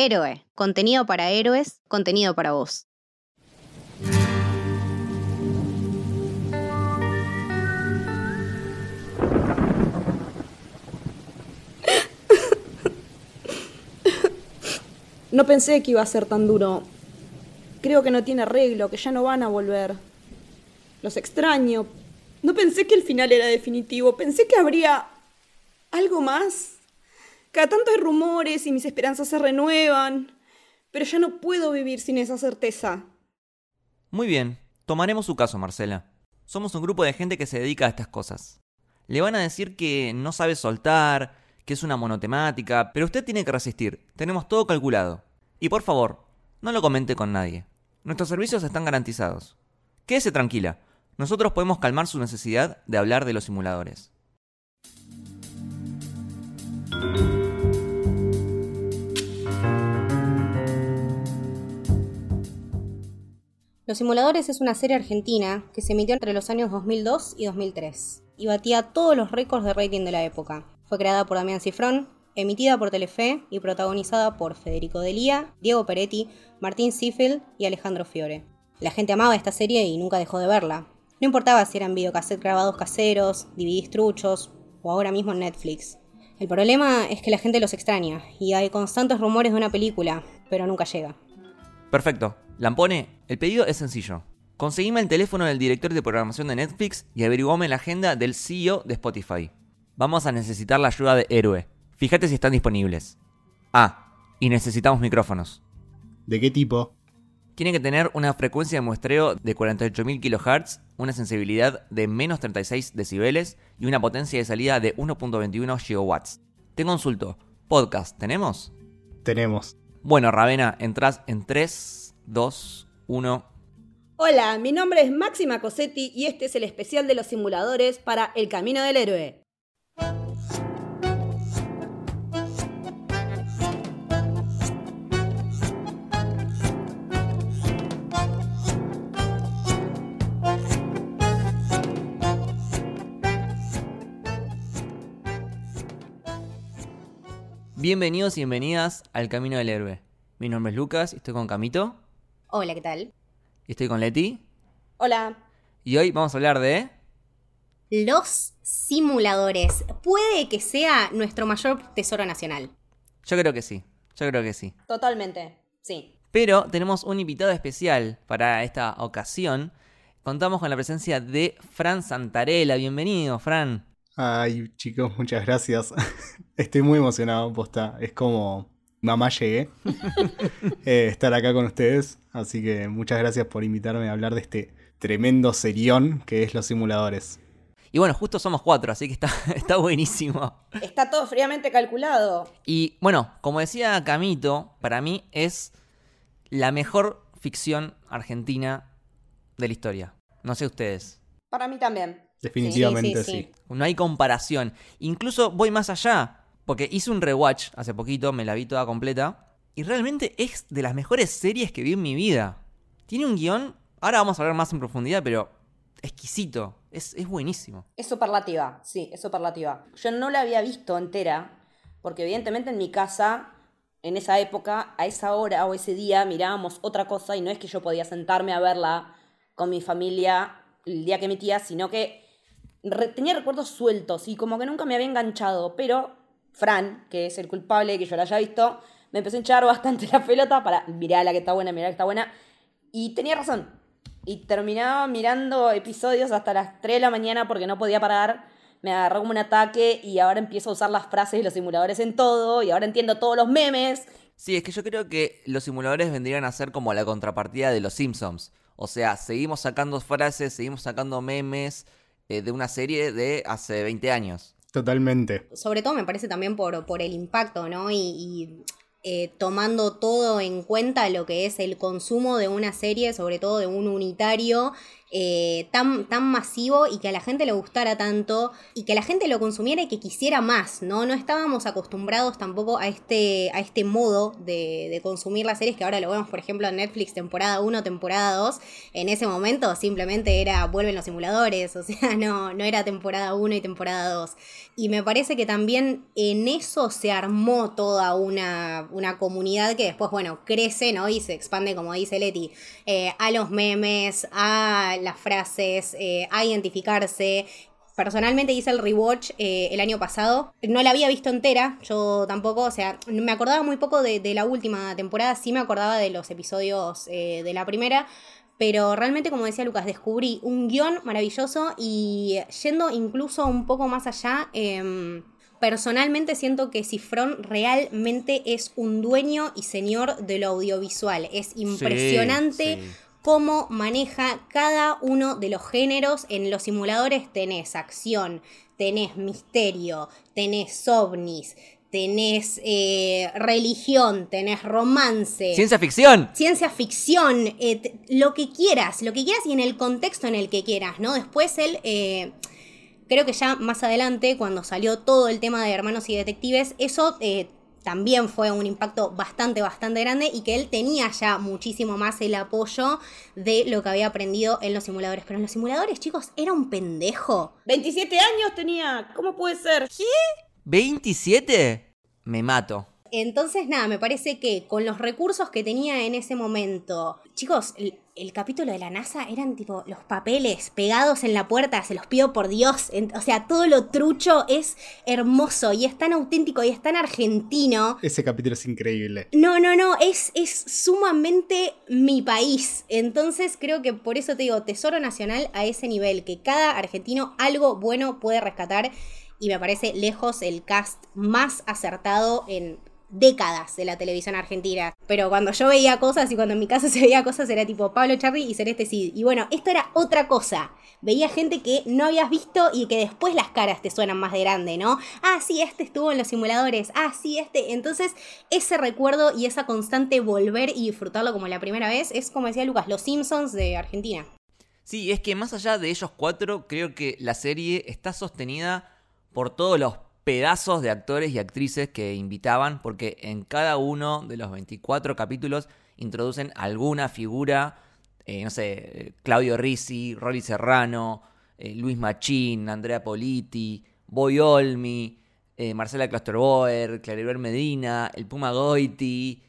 Héroe, contenido para héroes, contenido para vos. No pensé que iba a ser tan duro. Creo que no tiene arreglo, que ya no van a volver. Los extraño. No pensé que el final era definitivo. Pensé que habría algo más. Cada tanto hay rumores y mis esperanzas se renuevan. Pero ya no puedo vivir sin esa certeza. Muy bien, tomaremos su caso, Marcela. Somos un grupo de gente que se dedica a estas cosas. Le van a decir que no sabe soltar, que es una monotemática, pero usted tiene que resistir. Tenemos todo calculado. Y por favor, no lo comente con nadie. Nuestros servicios están garantizados. Quédese tranquila. Nosotros podemos calmar su necesidad de hablar de los simuladores. Los Simuladores es una serie argentina que se emitió entre los años 2002 y 2003 y batía todos los récords de rating de la época. Fue creada por Damián Cifrón, emitida por Telefe y protagonizada por Federico Delía, Diego Peretti, Martín Ziffel y Alejandro Fiore. La gente amaba esta serie y nunca dejó de verla. No importaba si eran videocassettes grabados caseros, DVDs truchos o ahora mismo en Netflix. El problema es que la gente los extraña y hay constantes rumores de una película, pero nunca llega. Perfecto. Lampone, el pedido es sencillo. Conseguime el teléfono del director de programación de Netflix y averiguame la agenda del CEO de Spotify. Vamos a necesitar la ayuda de Héroe. Fíjate si están disponibles. Ah, y necesitamos micrófonos. ¿De qué tipo? Tiene que tener una frecuencia de muestreo de 48.000 kHz, una sensibilidad de menos 36 decibeles y una potencia de salida de 1.21 GW. Te consulto, ¿podcast tenemos? Tenemos. Bueno, Ravena, entras en 3, 2, 1. Hola, mi nombre es Máxima Cosetti y este es el especial de los simuladores para El Camino del Héroe. Bienvenidos y bienvenidas al Camino del Héroe. Mi nombre es Lucas y estoy con Camito. Hola, ¿qué tal? Y estoy con Leti. Hola. Y hoy vamos a hablar de... Los simuladores. Puede que sea nuestro mayor tesoro nacional. Yo creo que sí. Yo creo que sí. Totalmente, sí. Pero tenemos un invitado especial para esta ocasión. Contamos con la presencia de Fran Santarella. Bienvenido, Fran. Ay, chicos, muchas gracias. Estoy muy emocionado, posta. Es como mamá llegué eh, estar acá con ustedes. Así que muchas gracias por invitarme a hablar de este tremendo serión que es los simuladores. Y bueno, justo somos cuatro, así que está, está buenísimo. Está todo fríamente calculado. Y bueno, como decía Camito, para mí es la mejor ficción argentina de la historia. No sé ustedes. Para mí también. Definitivamente sí, Sí, sí, No hay comparación. Incluso voy más allá, porque hice un rewatch hace poquito, me la vi toda completa, y realmente es de las mejores series que vi en mi vida. Tiene un guion, ahora vamos a hablar más en profundidad, pero exquisito, es, buenísimo. Es superlativa, sí, es superlativa. Yo no la había visto entera, porque evidentemente en mi casa, en esa época, a esa hora o ese día, mirábamos otra cosa y no es que yo podía sentarme a verla con mi familia el día que emitía, sino que tenía recuerdos sueltos y como que nunca me había enganchado, pero Fran, que es el culpable de que yo la haya visto, me empezó a hinchar bastante la pelota para, mirá la que está buena, mirá la que está buena, y tenía razón. Y terminaba mirando episodios hasta las 3 de la mañana porque no podía parar. Me agarró como un ataque y ahora empiezo a usar las frases de los simuladores en todo y ahora entiendo todos los memes. Sí, es que yo creo que los simuladores vendrían a ser como la contrapartida de los Simpsons. O sea, seguimos sacando frases, seguimos sacando memes eh, de una serie de hace 20 años. Totalmente. Sobre todo me parece también por, por el impacto, ¿no? Y, y, eh, tomando todo en cuenta lo que es el consumo de una serie, sobre todo de un unitario, eh, tan, tan masivo y que a la gente le gustara tanto y que la gente lo consumiera y que quisiera más, ¿no? No estábamos acostumbrados tampoco a este, a este modo de, de consumir las series que ahora lo vemos, por ejemplo, en Netflix temporada 1, temporada 2. En ese momento simplemente era vuelven los simuladores, o sea, no, no era temporada 1 y temporada 2. Y me parece que también en eso se armó toda una, una comunidad que después, bueno, crece, ¿no? Y se expande, como dice Leti, eh, a los memes, a las frases, eh, a identificarse. Personalmente hice el rewatch eh, el año pasado. No la había visto entera, yo tampoco. O sea, me acordaba muy poco de, de la última temporada. Sí me acordaba de los episodios de la primera. Pero realmente, como decía Lucas, descubrí un guion maravilloso y yendo incluso un poco más allá. Em, personalmente siento que Cifrón realmente es un dueño y señor de lo audiovisual. Es impresionante cómo maneja cada uno de los géneros. En los simuladores tenés acción, tenés misterio, tenés ovnis, tenés eh, religión, tenés romance. Ciencia ficción. Ciencia ficción, eh, lo que quieras, lo que quieras y en el contexto en el que quieras, ¿no? Después él... Eh, creo que ya más adelante, cuando salió todo el tema de hermanos y detectives, eso también fue un impacto bastante, bastante grande y que él tenía ya muchísimo más el apoyo de lo que había aprendido en los simuladores. Pero en los simuladores, chicos, era un pendejo. 27 años tenía, ¿cómo puede ser? ¿Qué? ¿27? Me mato. Entonces, nada, me parece que con los recursos que tenía en ese momento, chicos, el, capítulo de la NASA eran tipo los papeles pegados en la puerta, se los pido por Dios. o sea, todo lo trucho es hermoso y es tan auténtico y es tan argentino. Ese capítulo es increíble. No, no, no, es, es sumamente mi país. Entonces creo que por eso te digo, Tesoro Nacional a ese nivel, que cada argentino algo bueno puede rescatar y me parece lejos el cast más acertado en décadas de la televisión argentina. Pero cuando yo veía cosas y cuando en mi casa se veía cosas era tipo Pablo Charri y Celeste Cid. Y bueno, esto era otra cosa. Veía gente que no habías visto y que después las caras te suenan más de grande, ¿no? Ah, sí, este estuvo en los simuladores. Ah, sí, este. Entonces, ese recuerdo y esa constante volver y disfrutarlo como la primera vez es, como decía Lucas, los Simpsons de Argentina. Sí, es que más allá de ellos cuatro, creo que la serie está sostenida por todos los pedazos de actores y actrices que invitaban, porque en cada uno de los 24 capítulos introducen alguna figura, eh, no sé, Claudio Risi, Rolly Serrano, eh, Luis Machín, Andrea Politi, Boy Olmi, eh, Marcela Klosterboer, Claribel Medina, el Puma Goiti,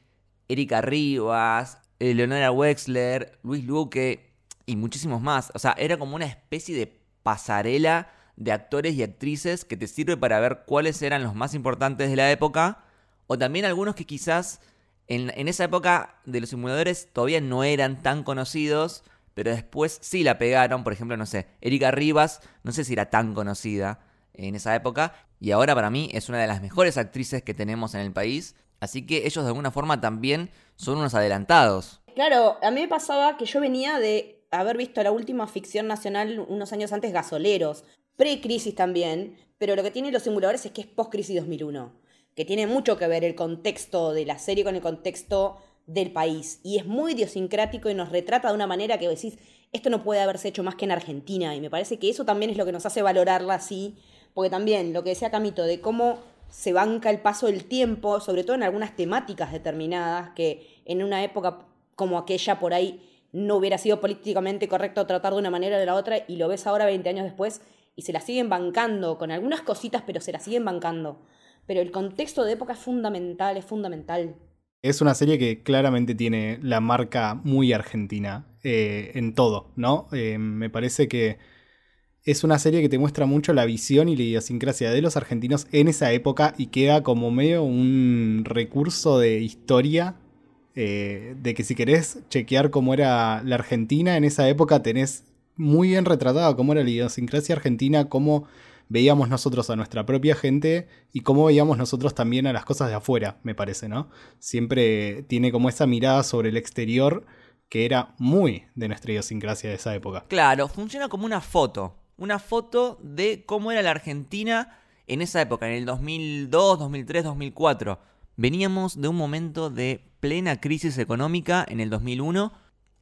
Erika Rivas, Leonora Wexler, Luis Luque y muchísimos más. O sea, era como una especie de pasarela de actores y actrices que te sirve para ver cuáles eran los más importantes de la época, o también algunos que quizás en, esa época de los simuladores todavía no eran tan conocidos, pero después sí la pegaron, por ejemplo, no sé, Erika Rivas, no sé si era tan conocida en esa época, y ahora para mí es una de las mejores actrices que tenemos en el país, así que ellos de alguna forma también son unos adelantados. Claro, a mí me pasaba que yo venía de haber visto la última ficción nacional unos años antes, Gasoleros, pre-crisis también, pero lo que tienen los simuladores es que es post-crisis 2001, que tiene mucho que ver el contexto de la serie con el contexto del país. Y es muy idiosincrático y nos retrata de una manera que decís, esto no puede haberse hecho más que en Argentina. Y me parece que eso también es lo que nos hace valorarla así, porque también lo que decía Camito, de cómo se banca el paso del tiempo, sobre todo en algunas temáticas determinadas, que en una época como aquella por ahí no hubiera sido políticamente correcto tratar de una manera o de la otra, y lo ves ahora 20 años después y se la siguen bancando con algunas cositas, pero se la siguen bancando. Pero el contexto de época es fundamental, es fundamental. Es una serie que claramente tiene la marca muy argentina eh, en todo, ¿no? Eh, me parece que es una serie que te muestra mucho la visión y la idiosincrasia de los argentinos en esa época y queda como medio un recurso de historia eh, de que si querés chequear cómo era la Argentina en esa época tenés muy bien retratado cómo era la idiosincrasia argentina, cómo veíamos nosotros a nuestra propia gente y cómo veíamos nosotros también a las cosas de afuera, me parece, ¿no? Siempre tiene como esa mirada sobre el exterior que era muy de nuestra idiosincrasia de esa época. Claro, funciona como una foto, una foto de cómo era la Argentina en esa época, en el 2002, 2003, 2004. Veníamos de un momento de plena crisis económica en el 2001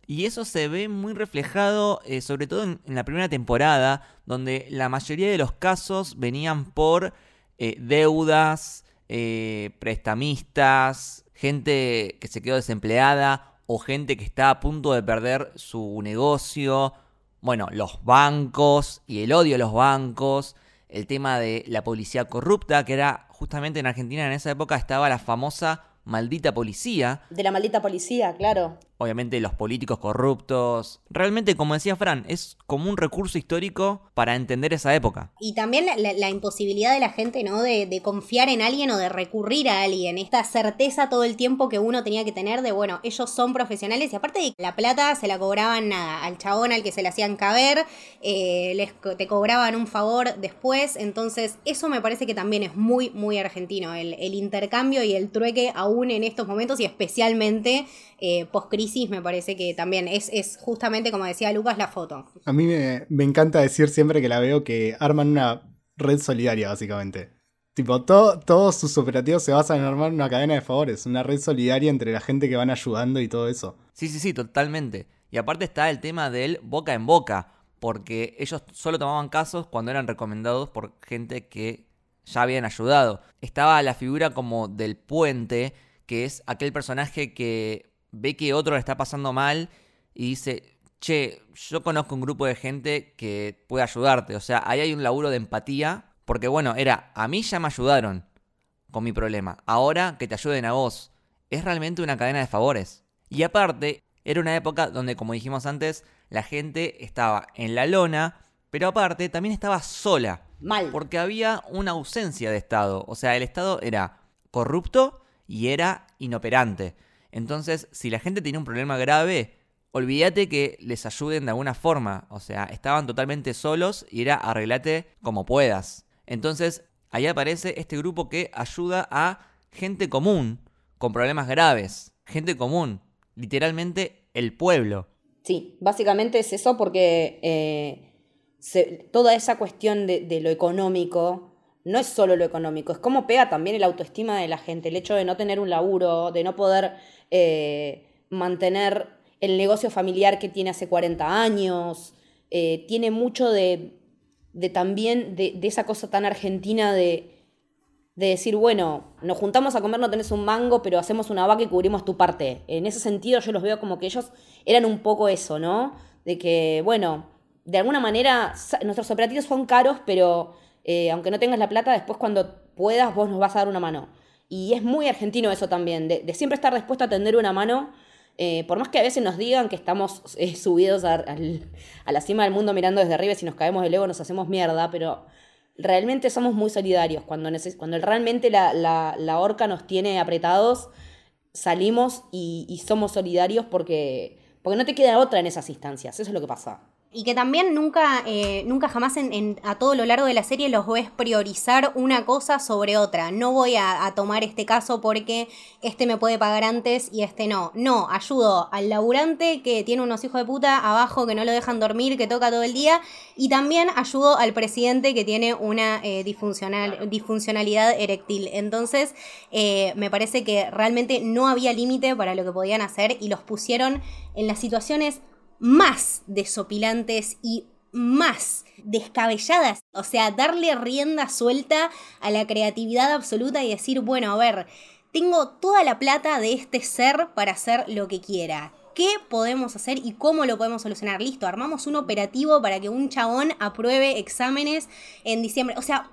Y eso se ve muy reflejado, eh, sobre todo en, la primera temporada, donde la mayoría de los casos venían por eh, deudas, eh, prestamistas, gente que se quedó desempleada o gente que está a punto de perder su negocio. Bueno, los bancos y el odio a los bancos, el tema de la policía corrupta, que era justamente en Argentina en esa época estaba la famosa maldita policía. De la maldita policía, claro obviamente los políticos corruptos. Realmente, como decía Fran, es como un recurso histórico para entender esa época. Y también la, imposibilidad de la gente, ¿no? De, confiar en alguien o de recurrir a alguien. Esta certeza todo el tiempo que uno tenía que tener de, bueno, ellos son profesionales y aparte de la plata se la cobraban nada, al chabón al que se le hacían caber, eh, les, te cobraban un favor después. Entonces, eso me parece que también es muy, muy argentino. El, intercambio y el trueque aún en estos momentos y especialmente eh, me parece que también es, es, justamente, como decía Lucas, la foto. A mí me, encanta decir siempre que la veo que arman una red solidaria, básicamente. Tipo, todos sus operativos se basan en armar una cadena de favores, una red solidaria entre la gente que van ayudando y todo eso. Sí, sí, sí, totalmente. Y aparte está el tema del boca en boca, porque ellos solo tomaban casos cuando eran recomendados por gente que ya habían ayudado. Estaba la figura como del puente, que es aquel personaje que ve que otro le está pasando mal y dice, che, yo conozco un grupo de gente que puede ayudarte. O sea, ahí hay un laburo de empatía. Porque bueno, era, a mí ya me ayudaron con mi problema. Ahora que te ayuden a vos. Es realmente una cadena de favores. Y aparte, era una época donde, como dijimos antes, la gente estaba en la lona, pero aparte también estaba sola. Mal. Porque había una ausencia de Estado. O sea, el Estado era corrupto y era inoperante. Entonces, si la gente tiene un problema grave, olvídate que les ayuden de alguna forma. O sea, estaban totalmente solos y era arreglate como puedas. Entonces, ahí aparece este grupo que ayuda a gente común con problemas graves. Gente común, literalmente el pueblo. Sí, básicamente es eso porque eh, toda esa cuestión de, lo económico no es solo lo económico, es cómo pega también el autoestima de la gente, el hecho de no tener un laburo, de no poder eh, mantener el negocio familiar que tiene hace 40 años, eh, tiene mucho de, también de, esa cosa tan argentina de, decir, bueno, nos juntamos a comer, no tenés un mango, pero hacemos una vaca y cubrimos tu parte. En ese sentido yo los veo como que ellos eran un poco eso, ¿no? De que, bueno, de alguna manera nuestros operativos son caros, pero eh, aunque no tengas la plata, después cuando puedas vos nos vas a dar una mano. Y es muy argentino eso también, de, siempre estar dispuesto a tender una mano, eh, por más que a veces nos digan que estamos eh, subidos a, la cima del mundo mirando desde arriba y si nos caemos del ego nos hacemos mierda, pero realmente somos muy solidarios. Cuando, cuando realmente la, la, horca nos tiene apretados, salimos y, y somos solidarios porque, porque no te queda otra en esas instancias, eso es lo que pasa. Y que también nunca, eh, nunca jamás en, a todo lo largo de la serie los ves priorizar una cosa sobre otra. No voy a, tomar este caso porque este me puede pagar antes y este no. No, ayudo al laburante que tiene unos hijos de puta abajo que no lo dejan dormir, que toca todo el día. Y también ayudo al presidente que tiene una eh, disfuncional, disfuncionalidad eréctil. Entonces, eh, me parece que realmente no había límite para lo que podían hacer y los pusieron en las situaciones más desopilantes y más descabelladas. O sea, darle rienda suelta a la creatividad absoluta y decir, bueno, a ver, tengo toda la plata de este ser para hacer lo que quiera. ¿Qué podemos hacer y cómo lo podemos solucionar? Listo, armamos un operativo para que un chabón apruebe exámenes en diciembre. O sea,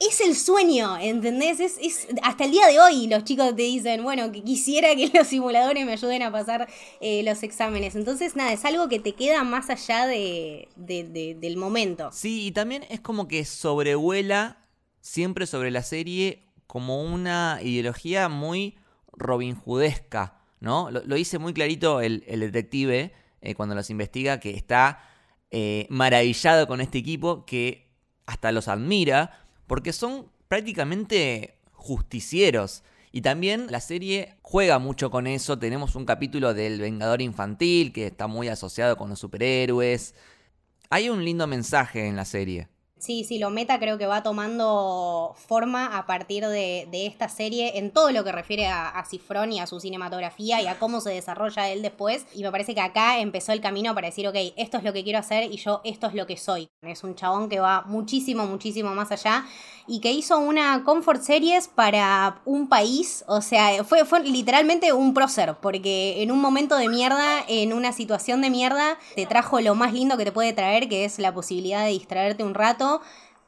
es el sueño, ¿entendés? Es, hasta el día de hoy los chicos te dicen, bueno, que quisiera que los simuladores me ayuden a pasar eh, los exámenes. Entonces, nada, es algo que te queda más allá de, del momento. Sí, y también es como que sobrevuela siempre sobre la serie como una ideología muy Robin Hoodesca, ¿no? Lo, dice muy clarito el, detective eh, cuando los investiga, que está eh, maravillado con este equipo, que hasta los admira porque son prácticamente justicieros. Y también la serie juega mucho con eso. Tenemos un capítulo del Vengador Infantil que está muy asociado con los superhéroes. Hay un lindo mensaje en la serie. Sí, sí, lo meta creo que va tomando forma a partir de, esta serie en todo lo que refiere a, a Cifrón y a su cinematografía y a cómo se desarrolla él después. Y me parece que acá empezó el camino para decir, ok, esto es lo que quiero hacer y yo esto es lo que soy. Es un chabón que va muchísimo, muchísimo más allá y que hizo una Comfort Series para un país, o sea, fue, fue literalmente un prócer, porque en un momento de mierda, en una situación de mierda, te trajo lo más lindo que te puede traer, que es la posibilidad de distraerte un rato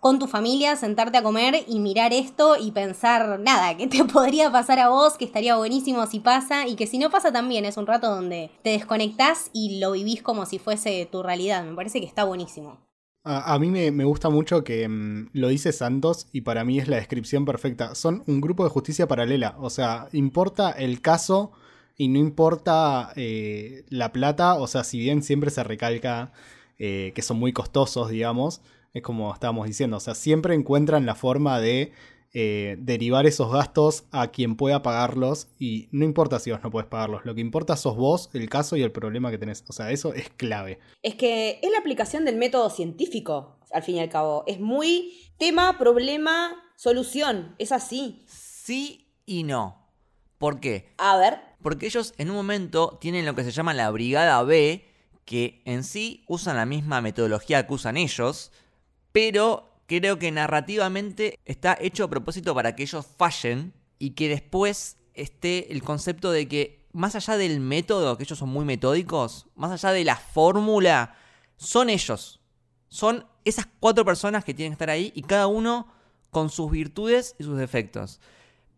con tu familia, sentarte a comer y mirar esto y pensar, nada, que te podría pasar a vos, que estaría buenísimo si pasa y que si no pasa también es un rato donde te desconectás y lo vivís como si fuese tu realidad. Me parece que está buenísimo. A, mí me, gusta mucho que mm, lo dice Santos y para mí es la descripción perfecta. Son un grupo de justicia paralela. O sea, importa el caso y no importa eh, la plata. O sea, si bien siempre se recalca eh, que son muy costosos, digamos, es como estábamos diciendo. O sea, siempre encuentran la forma de eh, derivar esos gastos a quien pueda pagarlos y no importa si vos no puedes pagarlos, lo que importa sos vos, el caso y el problema que tenés. O sea, eso es clave. Es que es la aplicación del método científico, al fin y al cabo. Es muy tema, problema, solución. Es así. Sí y no. ¿Por qué? A ver. Porque ellos en un momento tienen lo que se llama la Brigada B, que en sí usan la misma metodología que usan ellos, pero creo que narrativamente está hecho a propósito para que ellos fallen y que después esté el concepto de que más allá del método, que ellos son muy metódicos, más allá de la fórmula, son ellos. Son esas cuatro personas que tienen que estar ahí y cada uno con sus virtudes y sus defectos.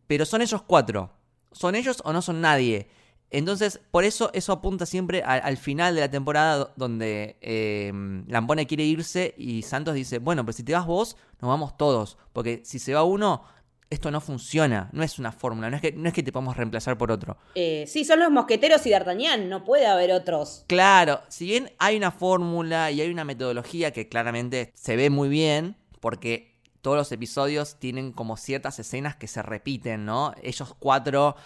Pero son ellos cuatro. Son ellos o no son nadie. Entonces, por eso eso apunta siempre al final de la temporada donde eh, Lampone quiere irse y Santos dice, bueno, pero si te vas vos, nos vamos todos. Porque si se va uno, esto no funciona, no es una fórmula, no es que, no es que te podamos reemplazar por otro. Eh, sí, son los mosqueteros y D'Artagnan, no puede haber otros. Claro, si bien hay una fórmula y hay una metodología que claramente se ve muy bien, porque todos los episodios tienen como ciertas escenas que se repiten, ¿no? Ellos cuatro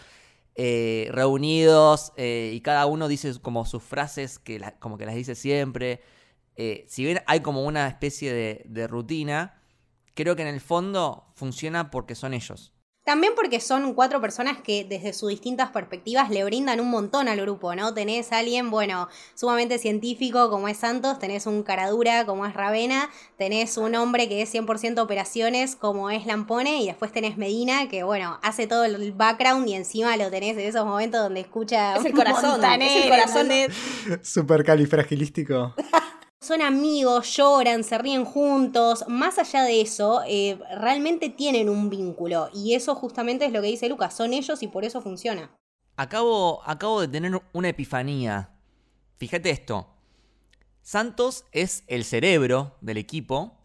eh, reunidos eh, y cada uno dice como sus frases que como que las dice siempre. Eh, si bien hay como una especie de rutina, creo que en el fondo funciona porque son ellos. También porque son cuatro personas que desde sus distintas perspectivas le brindan un montón al grupo, ¿no? Tenés a alguien, bueno, sumamente científico como es Santos, tenés un caradura como es Ravena, tenés un hombre que es 100% operaciones como es Lampone y después tenés Medina que, bueno, hace todo el background y encima lo tenés en esos momentos donde escucha... Es el corazón, es el corazón. De... Son amigos, lloran, se ríen juntos. Más allá de eso, eh, realmente tienen un vínculo. Y eso justamente es lo que dice Lucas. Son ellos y por eso funciona. Acabo, acabo de tener una epifanía. Fíjate esto. Santos es el cerebro del equipo.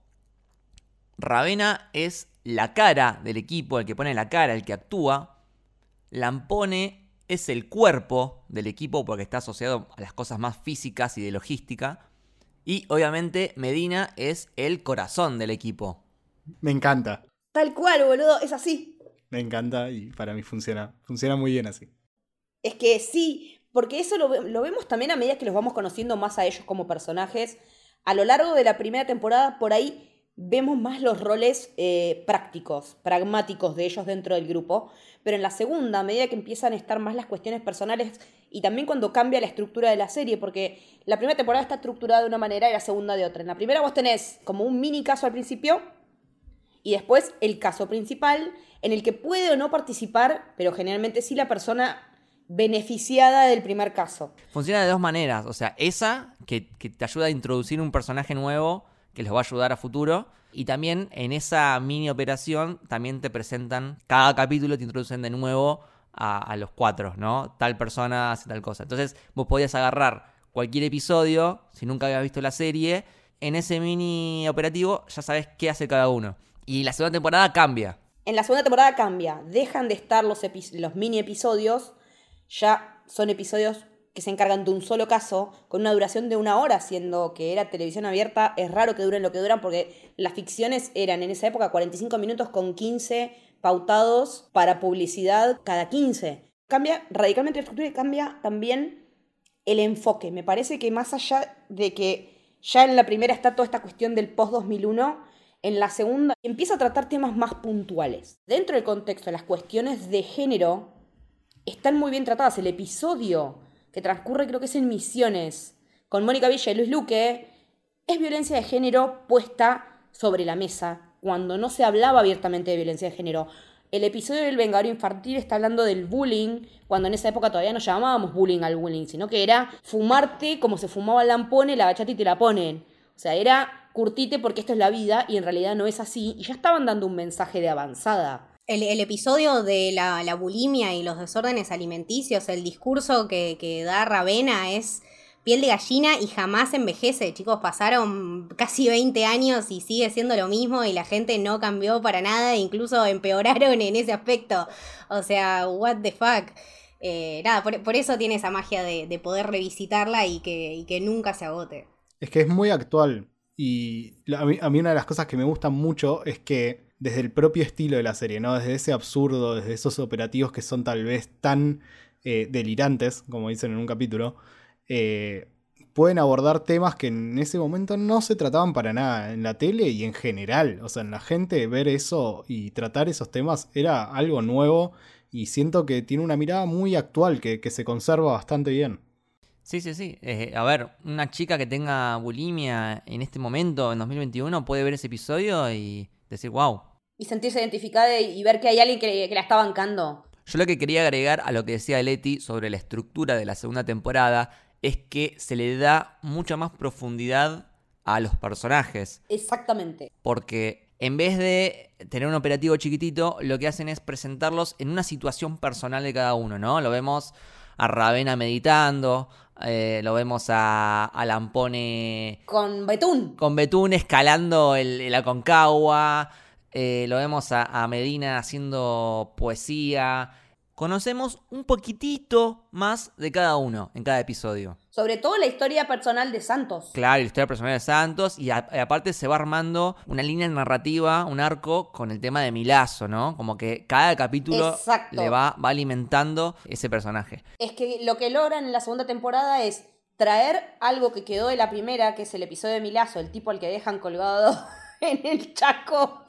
Ravena es la cara del equipo, el que pone la cara, el que actúa. Lampone es el cuerpo del equipo porque está asociado a las cosas más físicas y de logística. Y obviamente Medina es el corazón del equipo. Me encanta. Tal cual, boludo, es así. Me encanta y para mí funciona, funciona muy bien así. Es que sí, porque eso lo, vemos también a medida que los vamos conociendo más a ellos como personajes. A lo largo de la primera temporada, por ahí vemos más los roles eh, prácticos, pragmáticos de ellos dentro del grupo, pero en la segunda, a medida que empiezan a estar más las cuestiones personales y también cuando cambia la estructura de la serie, porque la primera temporada está estructurada de una manera y la segunda de otra. En la primera vos tenés como un mini caso al principio y después el caso principal en el que puede o no participar, pero generalmente sí la persona beneficiada del primer caso. Funciona de dos maneras, o sea, esa que, que te ayuda a introducir un personaje nuevo que les va a ayudar a futuro. Y también en esa mini operación también te presentan, cada capítulo te introducen de nuevo a, los cuatro, ¿no? Tal persona hace tal cosa. Entonces vos podías agarrar cualquier episodio, si nunca habías visto la serie, en ese mini operativo ya sabes qué hace cada uno. Y la segunda temporada cambia. En la segunda temporada cambia. Dejan de estar los, los mini episodios, ya son episodios que se encargan de un solo caso con una duración de una hora, siendo que era televisión abierta, es raro que duren lo que duran porque las ficciones eran en esa época 45 minutos con 15 pautados para publicidad cada 15. Cambia radicalmente la estructura y cambia también el enfoque. Me parece que más allá de que ya en la primera está toda esta cuestión del post-2001, En la segunda empieza a tratar temas más puntuales. Dentro del contexto, las cuestiones de género están muy bien tratadas. El episodio que transcurre creo que es en Misiones, con Mónica Villa y Luis Luque, es violencia de género puesta sobre la mesa, cuando no se hablaba abiertamente de violencia de género. El episodio del Vengador Infantil está hablando del bullying, cuando en esa época todavía no llamábamos bullying al bullying, sino que era fumarte como se fumaba el lampone, la bachata y te la ponen. O sea, era curtite porque esto es la vida y en realidad no es así. Y ya estaban dando un mensaje de avanzada. El, el episodio de la, la bulimia y los desórdenes alimenticios, el discurso que, que da Ravena es piel de gallina y jamás envejece. Chicos, pasaron casi 20 años y sigue siendo lo mismo y la gente no cambió para nada, incluso empeoraron en ese aspecto. O sea, what the fuck. Eh, nada, por, por, eso tiene esa magia de, de poder revisitarla y que, que, nunca se agote. Es que es muy actual. Y a mí, a mí una de las cosas que me gustan mucho es que desde el propio estilo de la serie, ¿no? Desde ese absurdo, desde esos operativos que son tal vez tan eh, delirantes, como dicen en un capítulo, eh, pueden abordar temas que en ese momento no se trataban para nada en la tele y en general. O sea, en la gente ver eso y tratar esos temas era algo nuevo y siento que tiene una mirada muy actual que, que se conserva bastante bien. Sí, sí, sí. Eh, a ver, una chica que tenga bulimia en este momento, en 2021, puede ver ese episodio y decir, wow. Y sentirse identificada y ver que hay alguien que, que la está bancando. Yo lo que quería agregar a lo que decía Leti sobre la estructura de la segunda temporada es que se le da mucha más profundidad a los personajes. Exactamente. Porque en vez de tener un operativo chiquitito, lo que hacen es presentarlos en una situación personal de cada uno, ¿no? Lo vemos a Ravena meditando, eh, lo vemos a, a, Lampone... Con Betún. Con Betún escalando el, la Concagua, eh, lo vemos a, a Medina haciendo poesía conocemos un poquitito más de cada uno en cada episodio. Sobre todo la historia personal de Santos. Claro, la historia personal de Santos y, a, y aparte se va armando una línea narrativa, un arco con el tema de Milazo, ¿no? Como que cada capítulo Exacto. le va, va alimentando ese personaje. Es que lo que logran en la segunda temporada es traer algo que quedó de la primera, que es el episodio de Milazo, el tipo al que dejan colgado en el chaco,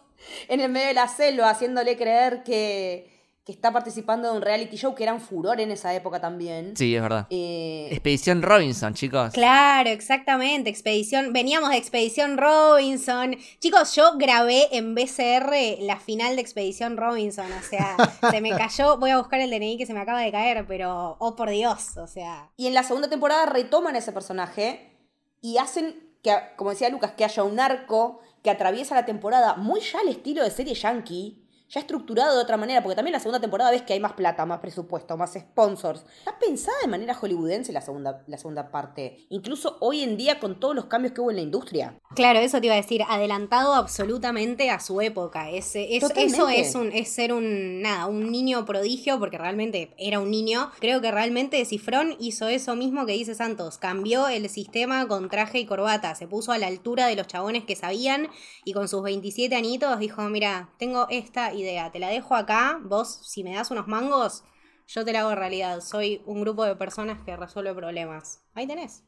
en el medio de la selva, haciéndole creer que que está participando de un reality show que era un furor en esa época también. Sí, es verdad. Eh... Expedición Robinson, chicos. Claro, exactamente. Expedición. Veníamos de Expedición Robinson. Chicos, yo grabé en BCR la final de Expedición Robinson. O sea, se me cayó. Voy a buscar el DNI que se me acaba de caer, pero oh por Dios. O sea. Y en la segunda temporada retoman ese personaje y hacen que, como decía Lucas, que haya un arco que atraviesa la temporada muy ya al estilo de serie yankee ya estructurado de otra manera, porque también la segunda temporada ves que hay más plata, más presupuesto, más sponsors. Está pensada de manera hollywoodense la segunda, la segunda parte, incluso hoy en día con todos los cambios que hubo en la industria. Claro, eso te iba a decir, adelantado absolutamente a su época. Es, es, eso es, un, es ser un, nada, un niño prodigio, porque realmente era un niño. Creo que realmente Cifrón hizo eso mismo que dice Santos, cambió el sistema con traje y corbata, se puso a la altura de los chabones que sabían y con sus 27 añitos dijo, mira, tengo esta idea, te la dejo acá, vos si me das unos mangos, yo te la hago realidad, soy un grupo de personas que resuelve problemas. Ahí tenés.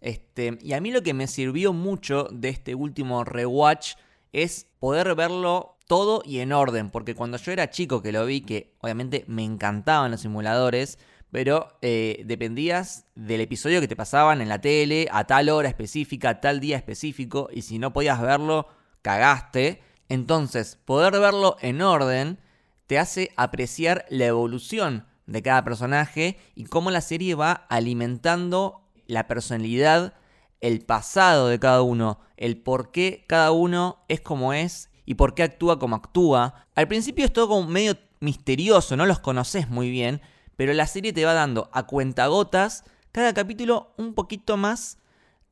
Este, y a mí lo que me sirvió mucho de este último rewatch es poder verlo todo y en orden, porque cuando yo era chico que lo vi, que obviamente me encantaban los simuladores, pero eh, dependías del episodio que te pasaban en la tele, a tal hora específica, a tal día específico, y si no podías verlo, cagaste. Entonces, poder verlo en orden te hace apreciar la evolución de cada personaje y cómo la serie va alimentando la personalidad, el pasado de cada uno, el por qué cada uno es como es y por qué actúa como actúa. Al principio es todo como medio misterioso, no los conoces muy bien, pero la serie te va dando a cuentagotas cada capítulo un poquito más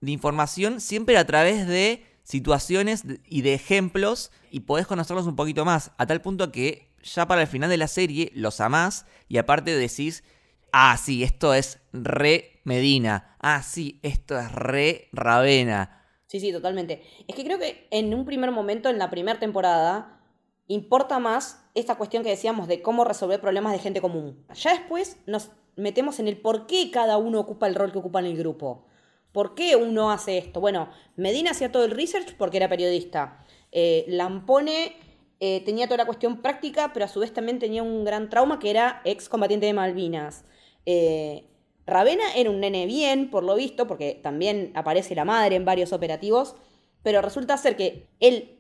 de información, siempre a través de situaciones y de ejemplos y podés conocerlos un poquito más, a tal punto que ya para el final de la serie los amás y aparte decís, ah, sí, esto es re Medina, ah, sí, esto es re Ravena. Sí, sí, totalmente. Es que creo que en un primer momento, en la primera temporada, importa más esta cuestión que decíamos de cómo resolver problemas de gente común. Ya después nos metemos en el por qué cada uno ocupa el rol que ocupa en el grupo. ¿Por qué uno hace esto? Bueno, Medina hacía todo el research porque era periodista. Eh, Lampone eh, tenía toda la cuestión práctica, pero a su vez también tenía un gran trauma que era ex combatiente de Malvinas. Eh, Ravena era un nene bien, por lo visto, porque también aparece la madre en varios operativos, pero resulta ser que él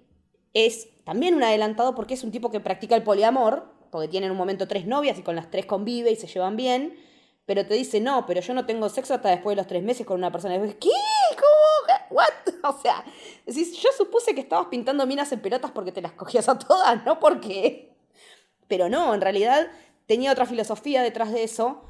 es también un adelantado porque es un tipo que practica el poliamor, porque tiene en un momento tres novias y con las tres convive y se llevan bien, pero te dice, no, pero yo no tengo sexo hasta después de los tres meses con una persona. Y ¿qué? ¿Cómo? ¿What? O sea, decís, yo supuse que estabas pintando minas en pelotas porque te las cogías a todas, no porque... Pero no, en realidad tenía otra filosofía detrás de eso.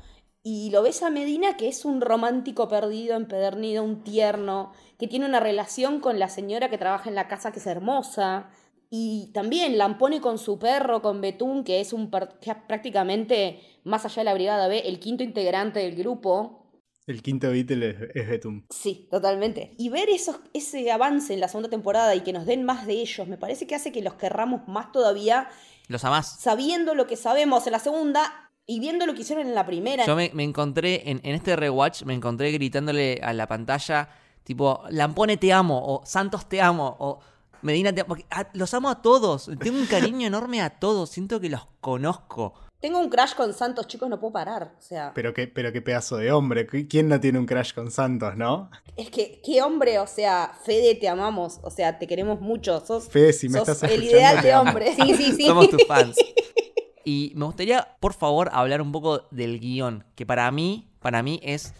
Y lo ves a Medina, que es un romántico perdido, empedernido, un tierno, que tiene una relación con la señora que trabaja en la casa, que es hermosa. Y también Lampone con su perro, con Betún, que es un que es prácticamente, más allá de la Brigada B, el quinto integrante del grupo. El quinto Beatle es, es Betún. Sí, totalmente. Y ver esos, ese avance en la segunda temporada y que nos den más de ellos, me parece que hace que los querramos más todavía. Los amás. Sabiendo lo que sabemos en la segunda y viendo lo que hicieron en la primera. Yo me, me encontré, en, en este rewatch, me encontré gritándole a la pantalla, tipo, Lampone te amo, o Santos te amo, o Medina te porque, ah, los amo a todos. Tengo un cariño enorme a todos. Siento que los conozco. Tengo un crash con Santos, chicos, no puedo parar. O sea, Pero qué, pero qué pedazo de hombre. ¿Quién no tiene un crash con Santos, no? es que, qué hombre, o sea, Fede, te amamos. O sea, te queremos mucho. Sos, Fede, si me sos estás el escuchando, ideal te de amo. hombre. Sí, sí, sí. Somos tus fans. Y me gustaría, por favor, hablar un poco del guion, que para mí, para mí es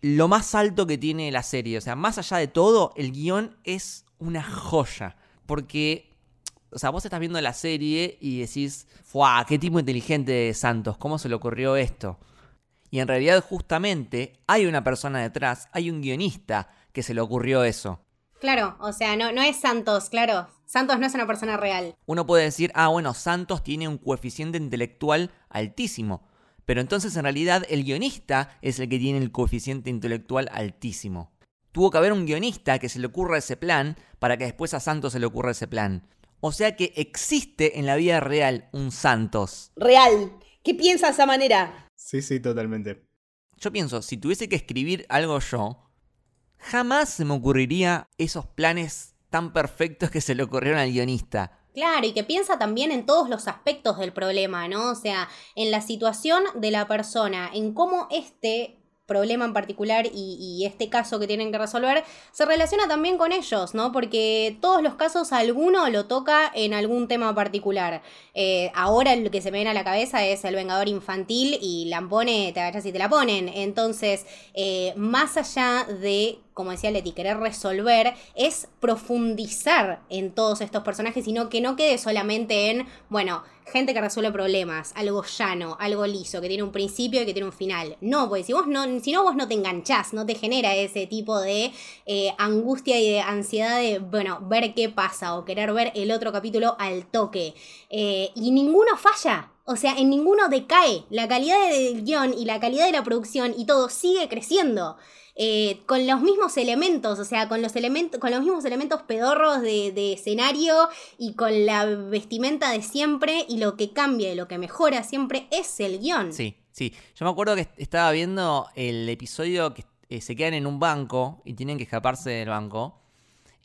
lo más alto que tiene la serie. O sea, más allá de todo, el guion es una joya. Porque, o sea, vos estás viendo la serie y decís, ¡fuah! ¡Qué tipo inteligente de Santos! ¿Cómo se le ocurrió esto? Y en realidad, justamente, hay una persona detrás, hay un guionista que se le ocurrió eso. Claro, o sea, no, no es Santos, claro. Santos no es una persona real. Uno puede decir, ah, bueno, Santos tiene un coeficiente intelectual altísimo. Pero entonces en realidad el guionista es el que tiene el coeficiente intelectual altísimo. Tuvo que haber un guionista que se le ocurra ese plan para que después a Santos se le ocurra ese plan. O sea que existe en la vida real un Santos. Real. ¿Qué piensa de esa manera? Sí, sí, totalmente. Yo pienso, si tuviese que escribir algo yo, jamás se me ocurriría esos planes tan perfectos que se le ocurrieron al guionista. Claro, y que piensa también en todos los aspectos del problema, ¿no? O sea, en la situación de la persona, en cómo este problema en particular y, este caso que tienen que resolver se relaciona también con ellos, ¿no? Porque todos los casos alguno lo toca en algún tema particular. Eh, ahora lo que se me viene a la cabeza es el Vengador Infantil y Lampone te agachas y te la ponen. Entonces, eh, más allá de como decía Leti, querer resolver es profundizar en todos estos personajes, sino que no quede solamente en, bueno, gente que resuelve problemas, algo llano, algo liso, que tiene un principio y que tiene un final. No, porque si vos no, si no vos no te enganchás, no te genera ese tipo de eh, angustia y de ansiedad de, bueno, ver qué pasa o querer ver el otro capítulo al toque. Eh, y ninguno falla. O sea, en ninguno decae. La calidad del guion y la calidad de la producción y todo sigue creciendo. Eh, con los mismos elementos, o sea, con los, elementos, con los mismos elementos pedorros de, de escenario y con la vestimenta de siempre y lo que cambia y lo que mejora siempre es el guion. Sí, sí. Yo me acuerdo que estaba viendo el episodio que eh, se quedan en un banco y tienen que escaparse del banco.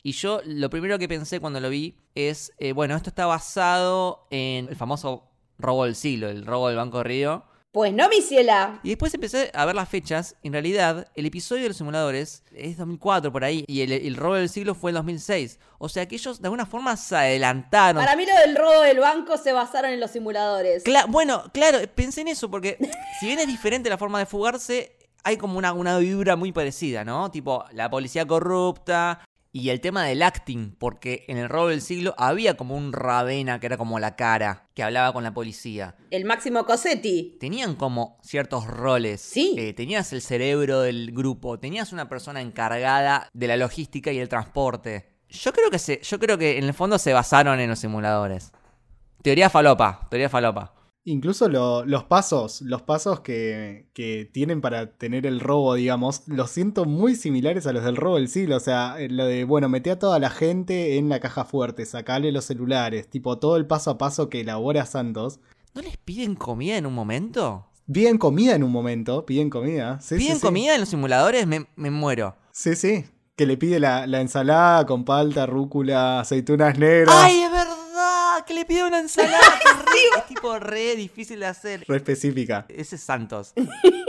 Y yo lo primero que pensé cuando lo vi es, eh, bueno, esto está basado en el famoso robo del siglo, el robo del Banco de Río. Pues no, mi ciela. Y después empecé a ver las fechas. En realidad, el episodio de los simuladores es 2004 por ahí. Y el, el robo del siglo fue el 2006. O sea que ellos de alguna forma se adelantaron. Para mí lo del robo del banco se basaron en los simuladores. Cla- bueno, claro, pensé en eso porque si bien es diferente la forma de fugarse, hay como una, una vibra muy parecida, ¿no? Tipo, la policía corrupta y el tema del acting, porque en el robo del siglo había como un Ravena que era como la cara, que hablaba con la policía. El máximo Cosetti. Tenían como ciertos roles. Sí. Eh, tenías el cerebro del grupo, tenías una persona encargada de la logística y el transporte. Yo creo que se, yo creo que en el fondo se basaron en los simuladores. Teoría falopa, teoría falopa. Incluso lo- los pasos, los pasos que, que tienen para tener el robo, digamos, los siento muy similares a los del robo del siglo. O sea, eh, lo de, bueno, mete a toda la gente en la caja fuerte, sacale los celulares, tipo todo el paso a paso que elabora Santos. ¿No les piden comida en un momento? Piden comida en un momento, piden comida. Sí, ¿Piden sí. comida en los simuladores? Me, me muero. Sí, sí. Que le pide la, la ensalada con palta, rúcula, aceitunas negras. ¡Ay, es verdad! Que le pide una ensalada. es re- es tipo re difícil de hacer. Re específica. Ese es Santos.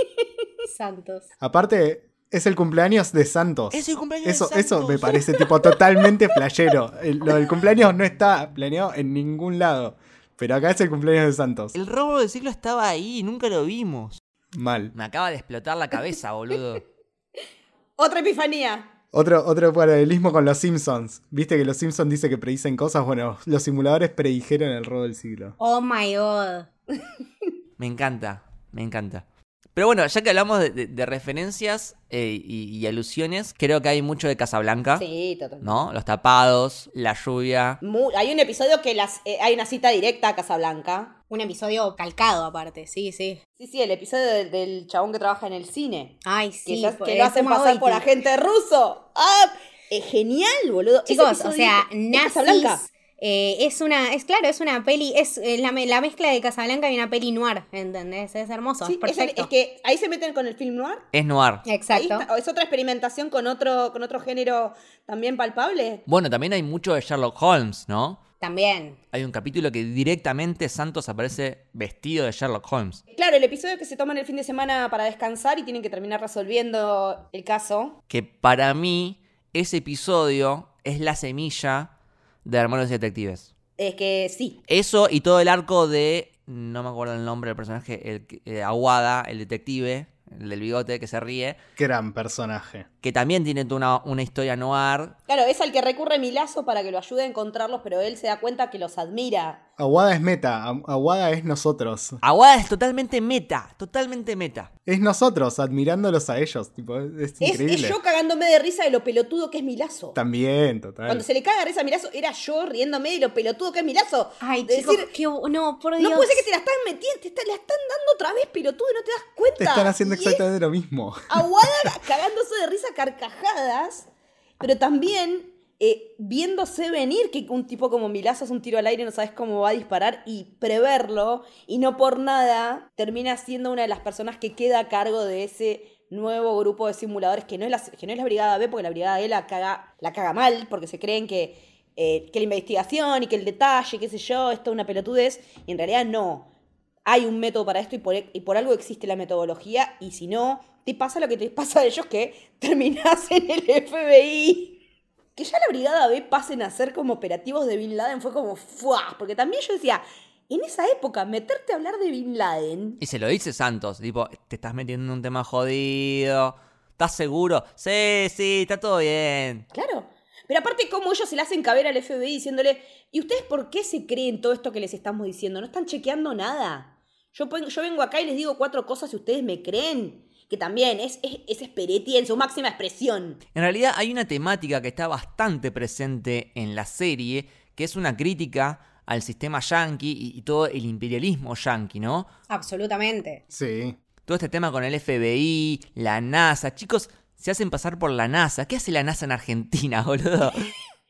Santos. Aparte, es el cumpleaños de Santos. Es el cumpleaños Eso, de eso Santos. me parece tipo totalmente flashero. El- lo del cumpleaños no está planeado en ningún lado. Pero acá es el cumpleaños de Santos. El robo del siglo estaba ahí y nunca lo vimos. Mal. Me acaba de explotar la cabeza, boludo. Otra epifanía. Otro, otro paralelismo con los Simpsons. Viste que los Simpsons dice que predicen cosas. Bueno, los simuladores predijeron el robo del siglo. Oh my god. Me encanta, me encanta. Pero bueno, ya que hablamos de, de- de referencias eh, y, y alusiones, creo que hay mucho de Casablanca. Sí, totalmente. ¿No? Los tapados, la lluvia. Mu- hay un episodio que las, eh, hay una cita directa a Casablanca. Un episodio calcado aparte, sí, sí. Sí, sí, el episodio del, del chabón que trabaja en el cine. Ay, sí. que lo hacen pasar por agente ruso. ¡Ah! Es genial, boludo. Chicos, o sea, nazis. Eh, es una, es claro, es una peli, es eh, la, la mezcla de Casablanca y una peli noir, ¿entendés? Es hermoso, Sí, es es, el- perfecto. es que ahí se meten con el film noir. Es noir. Exacto. está- es otra experimentación con otro, con otro género también palpable. Bueno, también hay mucho de Sherlock Holmes, ¿no? También. Hay un capítulo que directamente Santos aparece vestido de Sherlock Holmes. Claro, el episodio que se toman el fin de semana para descansar y tienen que terminar resolviendo el caso. Que para mí, ese episodio es la semilla de Hermanos Detectives. Es que sí. Eso y todo el arco de. No me acuerdo el nombre del personaje. El, que- eh, Aguada, el detective. El del bigote que se ríe. Gran personaje. Que también tiene una, una historia noir. Claro, es al que recurre Milazo para que lo ayude a encontrarlos, pero él se da cuenta que los admira. Aguada es meta. Aguada es nosotros. Aguada es totalmente meta. Totalmente meta. Es nosotros, admirándolos a ellos. Tipo, es, es Es, es increíble. yo cagándome de risa de lo pelotudo que es Milazo. También, total. Cuando se le caga de risa a Milazo, era yo riéndome de lo pelotudo que es Milazo. Ay, de chicos, decir, no, por Dios. no puede ser que te la están metiendo, te está- la están dando otra vez pelotudo y no te das cuenta. Te están haciendo Y es exactamente lo mismo. Aguada cagándose de risa carcajadas, pero también eh, viéndose venir que un tipo como Milazo es un tiro al aire, no sabes cómo va a disparar y preverlo, y no por nada termina siendo una de las personas que queda a cargo de ese nuevo grupo de simuladores que no es la, que no es la Brigada B, porque la Brigada B la caga, la caga mal, porque se creen que, eh, que la investigación y que el detalle, qué sé yo, esto es una pelotudez, y en realidad no hay un método para esto y por, y por algo existe la metodología y si no, te pasa lo que te pasa a ellos que terminás en el FBI. Que ya la Brigada B pasen a ser como operativos de Bin Laden fue como ¡fua! Porque también yo decía, en esa época, meterte a hablar de Bin Laden... Y se lo dice Santos. Tipo, te estás metiendo en un tema jodido. ¿Estás seguro? Sí, sí, está todo bien. Claro. Pero aparte, como ellos se le hacen caber al FBI diciéndole, ¿y ustedes por qué se creen todo esto que les estamos diciendo? No están chequeando nada. Yo, yo vengo acá y les digo cuatro cosas y ustedes me creen. Que también es, es, es Esperetti en su máxima expresión. En realidad hay una temática que está bastante presente en la serie, que es una crítica al sistema yankee y, y todo el imperialismo yankee, ¿no? Absolutamente. Sí. Todo este tema con el FBI, la NASA. Chicos, se hacen pasar por la NASA. ¿Qué hace la NASA en Argentina, boludo?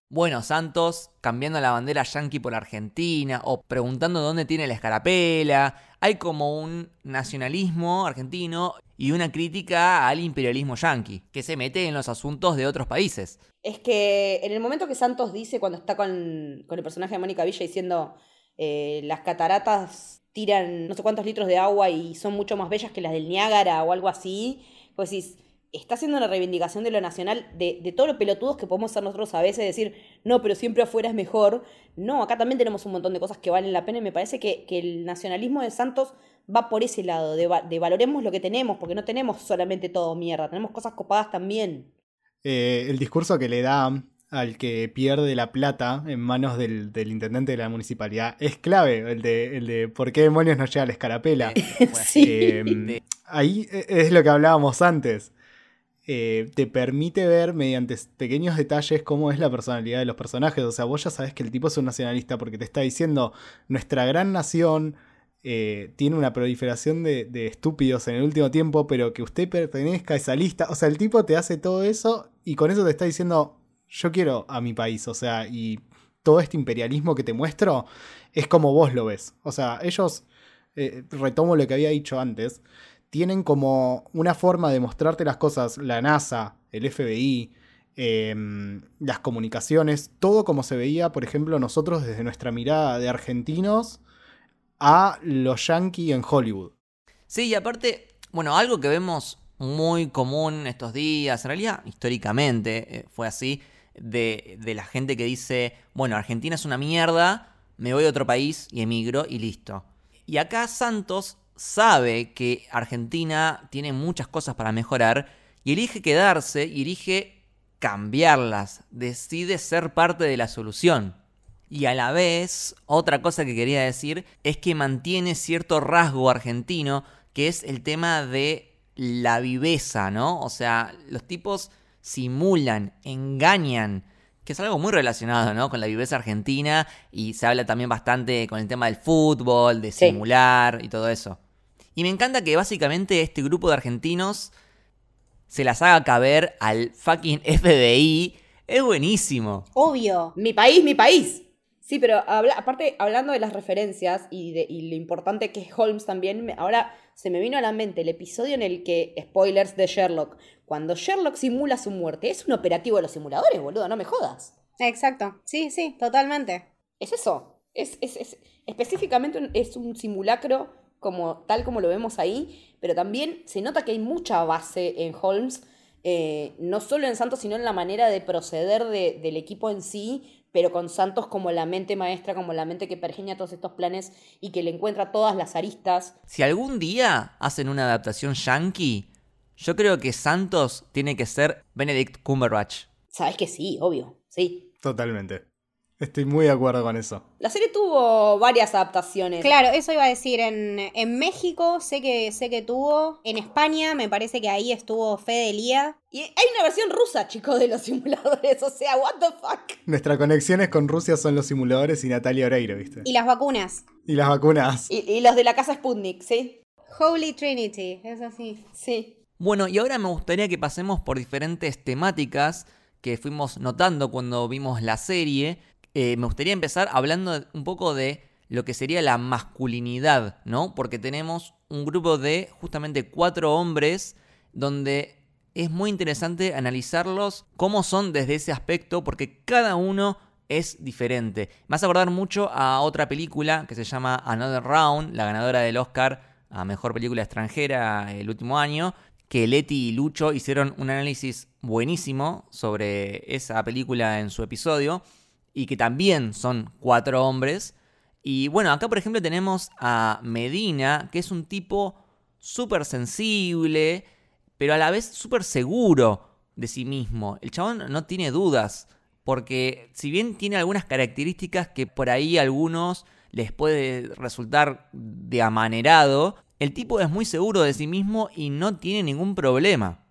Bueno, Santos cambiando la bandera yankee por Argentina o preguntando dónde tiene la escarapela. Hay como un nacionalismo argentino y una crítica al imperialismo yanqui, que se mete en los asuntos de otros países. Es que en el momento que Santos dice, cuando está con, con el personaje de Mónica Villa diciendo eh, las cataratas tiran no sé cuántos litros de agua y son mucho más bellas que las del Niágara o algo así, pues decís, está haciendo una reivindicación de lo nacional, de, de todos los pelotudos que podemos ser nosotros a veces, decir, no, pero siempre afuera es mejor. No, acá también tenemos un montón de cosas que valen la pena y me parece que, que el nacionalismo de Santos va por ese lado, de, de valoremos lo que tenemos, porque no tenemos solamente todo mierda, tenemos cosas copadas también. Eh, el discurso que le da al que pierde la plata en manos del, del intendente de la municipalidad es clave. El de, el de por qué demonios no llega la escarapela. Sí. Eh, ahí es lo que hablábamos antes. Eh, te permite ver mediante pequeños detalles cómo es la personalidad de los personajes. O sea, vos ya sabes que el tipo es un nacionalista porque te está diciendo nuestra gran nación eh, tiene una proliferación de, estúpidos en el último tiempo, pero que usted pertenezca a esa lista. O sea, el tipo te hace todo eso y con eso te está diciendo yo quiero a mi país. O sea, y todo este imperialismo que te muestro es como vos lo ves. O sea, ellos eh, retomo lo que había dicho antes, tienen como una forma de mostrarte las cosas, la NASA, el FBI, em, las comunicaciones, todo como se veía, por ejemplo, nosotros desde nuestra mirada de argentinos a los yankees en Hollywood. Sí, y aparte, bueno, algo que vemos muy común estos días, en realidad históricamente eh, fue así, de, de la gente que dice, bueno, Argentina es una mierda, me voy a otro país y emigro y listo. Y acá Santos sabe que Argentina tiene muchas cosas para mejorar y elige quedarse y elige cambiarlas, decide ser parte de la solución. Y a la vez, otra cosa que quería decir es que mantiene cierto rasgo argentino, que es el tema de la viveza, ¿no? O sea, los tipos simulan, engañan, que es algo muy relacionado, ¿no? Con la viveza argentina y se habla también bastante con el tema del fútbol, de Sí. simular y todo eso. Y me encanta que básicamente este grupo de argentinos se las haga caber al fucking FBI. Es buenísimo. Obvio. Mi país, mi país. Sí, pero habla- aparte, hablando de las referencias y, de, y lo importante que es Holmes también, me- ahora se me vino a la mente el episodio en el que, spoilers de Sherlock, cuando Sherlock simula su muerte, es un operativo de los simuladores, boludo, no me jodas. Exacto. Sí, sí, totalmente. Es eso. Es, es- es- específicamente un- es un simulacro como, tal como lo vemos ahí, pero también se nota que hay mucha base en Holmes, eh, no solo en Santos, sino en la manera de proceder de- del equipo en sí, pero con Santos como la mente maestra, como la mente que pergeña todos estos planes y que le encuentra todas las aristas. Si algún día hacen una adaptación yankee, yo creo que Santos tiene que ser Benedict Cumberbatch. Sabes que sí, obvio, sí. Totalmente. Estoy muy de acuerdo con eso. La serie tuvo varias adaptaciones. Claro, eso iba a decir. En, en México sé que, sé que tuvo. En España me parece que ahí estuvo Fede Lía. Y hay una versión rusa, chicos, de los simuladores. O sea, what the fuck. Nuestras conexiones con Rusia son los simuladores y Natalia Oreiro, ¿viste? Y las vacunas. Y las vacunas. Y, y los de la casa Sputnik, ¿sí? Holy Trinity, es así. Sí. Bueno, y ahora me gustaría que pasemos por diferentes temáticas que fuimos notando cuando vimos la serie. Eh, me gustaría empezar hablando un poco de lo que sería la masculinidad, ¿no? Porque tenemos un grupo de justamente cuatro hombres donde es muy interesante analizarlos cómo son desde ese aspecto, porque cada uno es diferente. Me hace acordar mucho a otra película que se llama Another Round, la ganadora del Oscar a Mejor Película Extranjera el último año, que Leti y Lucho hicieron un análisis buenísimo sobre esa película en su episodio, y que también son cuatro hombres. Y bueno, acá por ejemplo tenemos a Medina, que es un tipo súper sensible, pero a la vez súper seguro de sí mismo. El chabón no tiene dudas, porque si bien tiene algunas características que por ahí a algunos les puede resultar de amanerado, el tipo es muy seguro de sí mismo y no tiene ningún problema.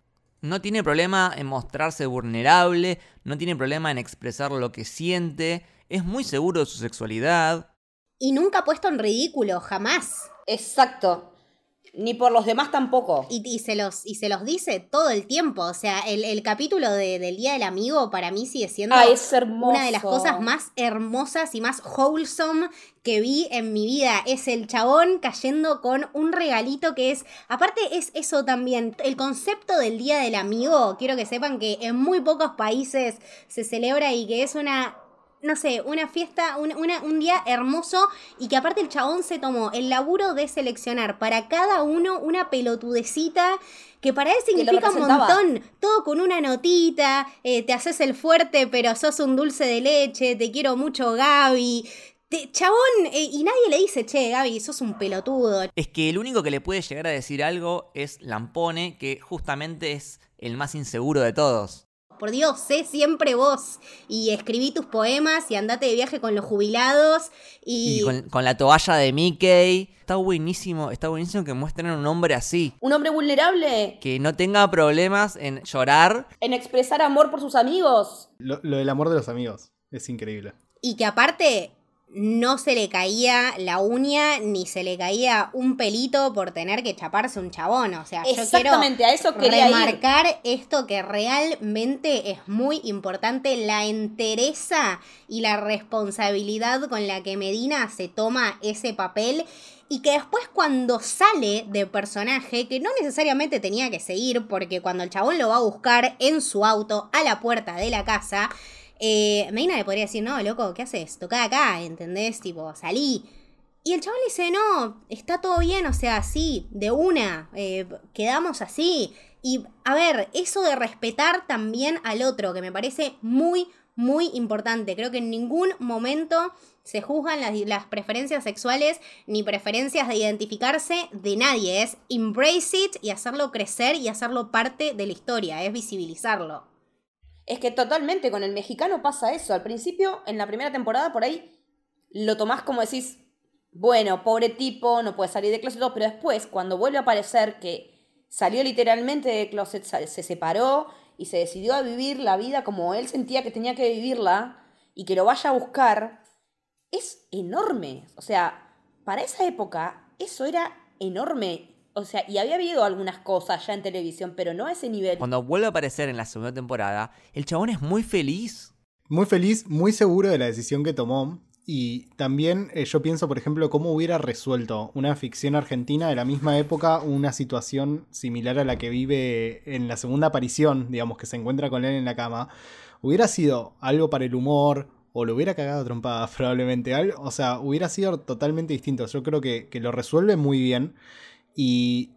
No tiene problema en mostrarse vulnerable, no tiene problema en expresar lo que siente, es muy seguro de su sexualidad. Y nunca puesto en ridículo, jamás. Exacto. Ni por los demás tampoco. Y, y se, los, y se los dice todo el tiempo. O sea, el, el capítulo de- del Día del Amigo para mí sigue siendo Ah, es una de las cosas más hermosas y más wholesome que vi en mi vida. Es el chabón cayendo con un regalito que es. Aparte, es eso también. El concepto del Día del Amigo. Quiero que sepan que en muy pocos países se celebra y que es una. No sé, una fiesta, un, una- un día hermoso y que aparte el chabón se tomó el laburo de seleccionar para cada uno una pelotudecita que para él significa un montón todo con una notita, eh, te haces el fuerte, pero sos un dulce de leche, te quiero mucho, Gaby. Te- chabón, eh, y nadie le dice, che, Gaby, sos un pelotudo. Es que el único que le puede llegar a decir algo es Lampone, que justamente es el más inseguro de todos. Por Dios, sé siempre vos. Y escribí tus poemas y andate de viaje con los jubilados. Y, Y con, con la toalla de Mickey. Está buenísimo, está buenísimo que muestren a un hombre así. Un hombre vulnerable Que no tenga problemas en llorar. en expresar amor por sus amigos. Lo, lo del amor de los amigos. Es increíble. y que aparte no se le caía la uña ni se le caía un pelito por tener que chaparse un chabón. O sea, yo quiero Exactamente, a eso quería ir. remarcar esto que realmente es muy importante, la entereza y la responsabilidad con la que Medina se toma ese papel y que después cuando sale de personaje, que no necesariamente tenía que seguir, porque cuando el chabón lo va a buscar en su auto a la puerta de la casa, eh, Medina le podría decir, no, loco, ¿qué haces? Toca acá, ¿entendés? Tipo, salí. Y el chabón le dice, no, está todo bien, o sea, sí, de una, eh, quedamos así. Y a ver, eso de respetar también al otro, que me parece muy, muy importante. Creo que en ningún momento se juzgan las preferencias sexuales ni preferencias de identificarse de nadie. Es embrace it y hacerlo crecer y hacerlo parte de la historia, es visibilizarlo. Es que totalmente con el mexicano pasa eso. Al principio, en la primera temporada, por ahí lo tomás como decís, bueno, pobre tipo, no puede salir de closet, todo", pero después, cuando vuelve a aparecer que salió literalmente de closet, se separó y se decidió a vivir la vida como él sentía que tenía que vivirla y que lo vaya a buscar, es enorme. O sea, para esa época, eso era enorme. O sea, y había habido algunas cosas ya en televisión, pero no a ese nivel. Cuando vuelve a aparecer en la segunda temporada, el chabón es muy feliz. Muy feliz, muy seguro de la decisión que tomó. Y también eh, yo pienso, por ejemplo, cómo hubiera resuelto una ficción argentina de la misma época una situación similar a la que vive en la segunda aparición, digamos, que se encuentra con él en la cama. Hubiera sido algo para el humor, o lo hubiera cagado a trompadas probablemente. O sea, hubiera sido totalmente distinto. Yo creo que, que lo resuelve muy bien. Y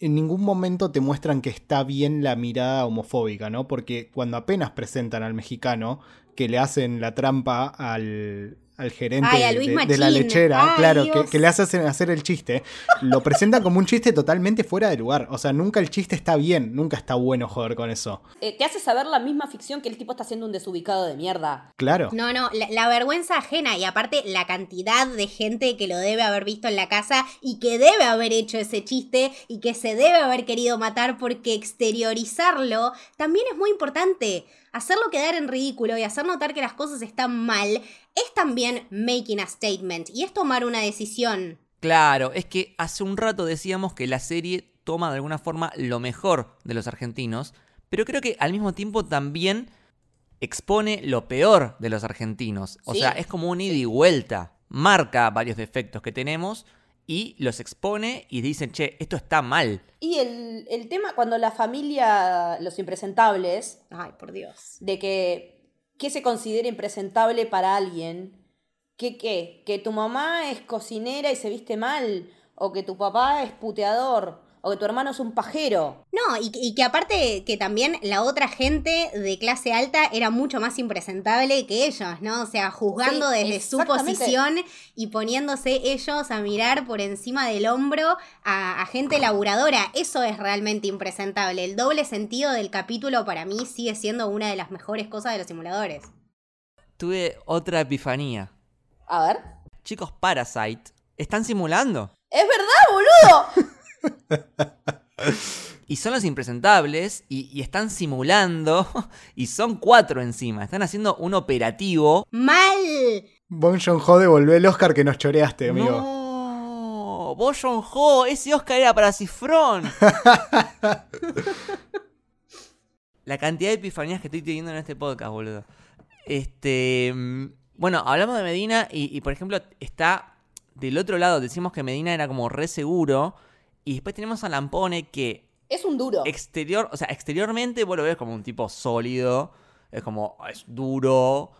en ningún momento te muestran que está bien la mirada homofóbica, ¿no? Porque cuando apenas presentan al mexicano, que le hacen la trampa al, al gerente Ay, a Luis de, de la lechera, Ay, claro, que, le hacen hacer el chiste, lo presentan como un chiste totalmente fuera de lugar. O sea, nunca el chiste está bien, nunca está bueno joder con eso. Eh, te hace saber la misma ficción que el tipo está haciendo un desubicado de mierda. Claro. No, no, la, la vergüenza ajena y aparte la cantidad de gente que lo debe haber visto en la casa y que debe haber hecho ese chiste y que se debe haber querido matar porque exteriorizarlo también es muy importante. Hacerlo quedar en ridículo y hacer notar que las cosas están mal es también making a statement y es tomar una decisión. Claro, es que hace un rato decíamos que la serie toma de alguna forma lo mejor de los argentinos, pero creo que al mismo tiempo también expone lo peor de los argentinos. O Sí. sea, es como un ida y vuelta. Marca varios defectos que tenemos y los expone y dicen, che, esto está mal. Y el, el tema cuando la familia, los impresentables, Ay, por Dios. de que qué se considera impresentable para alguien, que qué, que tu mamá es cocinera y se viste mal, o que tu papá es puteador, o que tu hermano es un pajero. No, y, y que aparte que también la otra gente de clase alta era mucho más impresentable que ellos, ¿no? O sea, juzgando Sí, desde su posición y poniéndose ellos a mirar por encima del hombro a, a gente laburadora. Eso es realmente impresentable. El doble sentido del capítulo para mí sigue siendo una de las mejores cosas de los simuladores. Tuve otra epifanía. A ver. Chicos, Parasite, están simulando. ¡Es verdad, boludo! Y son los impresentables y, y están simulando y son cuatro encima. Están haciendo un operativo. ¡Mal! Bon Joon-ho devolvió el Oscar que nos choreaste, amigo. No, Bo Joon-ho, ese Oscar era para Cifrón. La cantidad de epifanías que estoy teniendo en este podcast, boludo. Este, mm, bueno, hablamos de Medina y, y, por ejemplo está del otro lado. Decimos que Medina era como re seguro y después tenemos a Lampone que Es un duro. exterior, o sea, exteriormente vos lo ves como un tipo sólido, es como, es duro,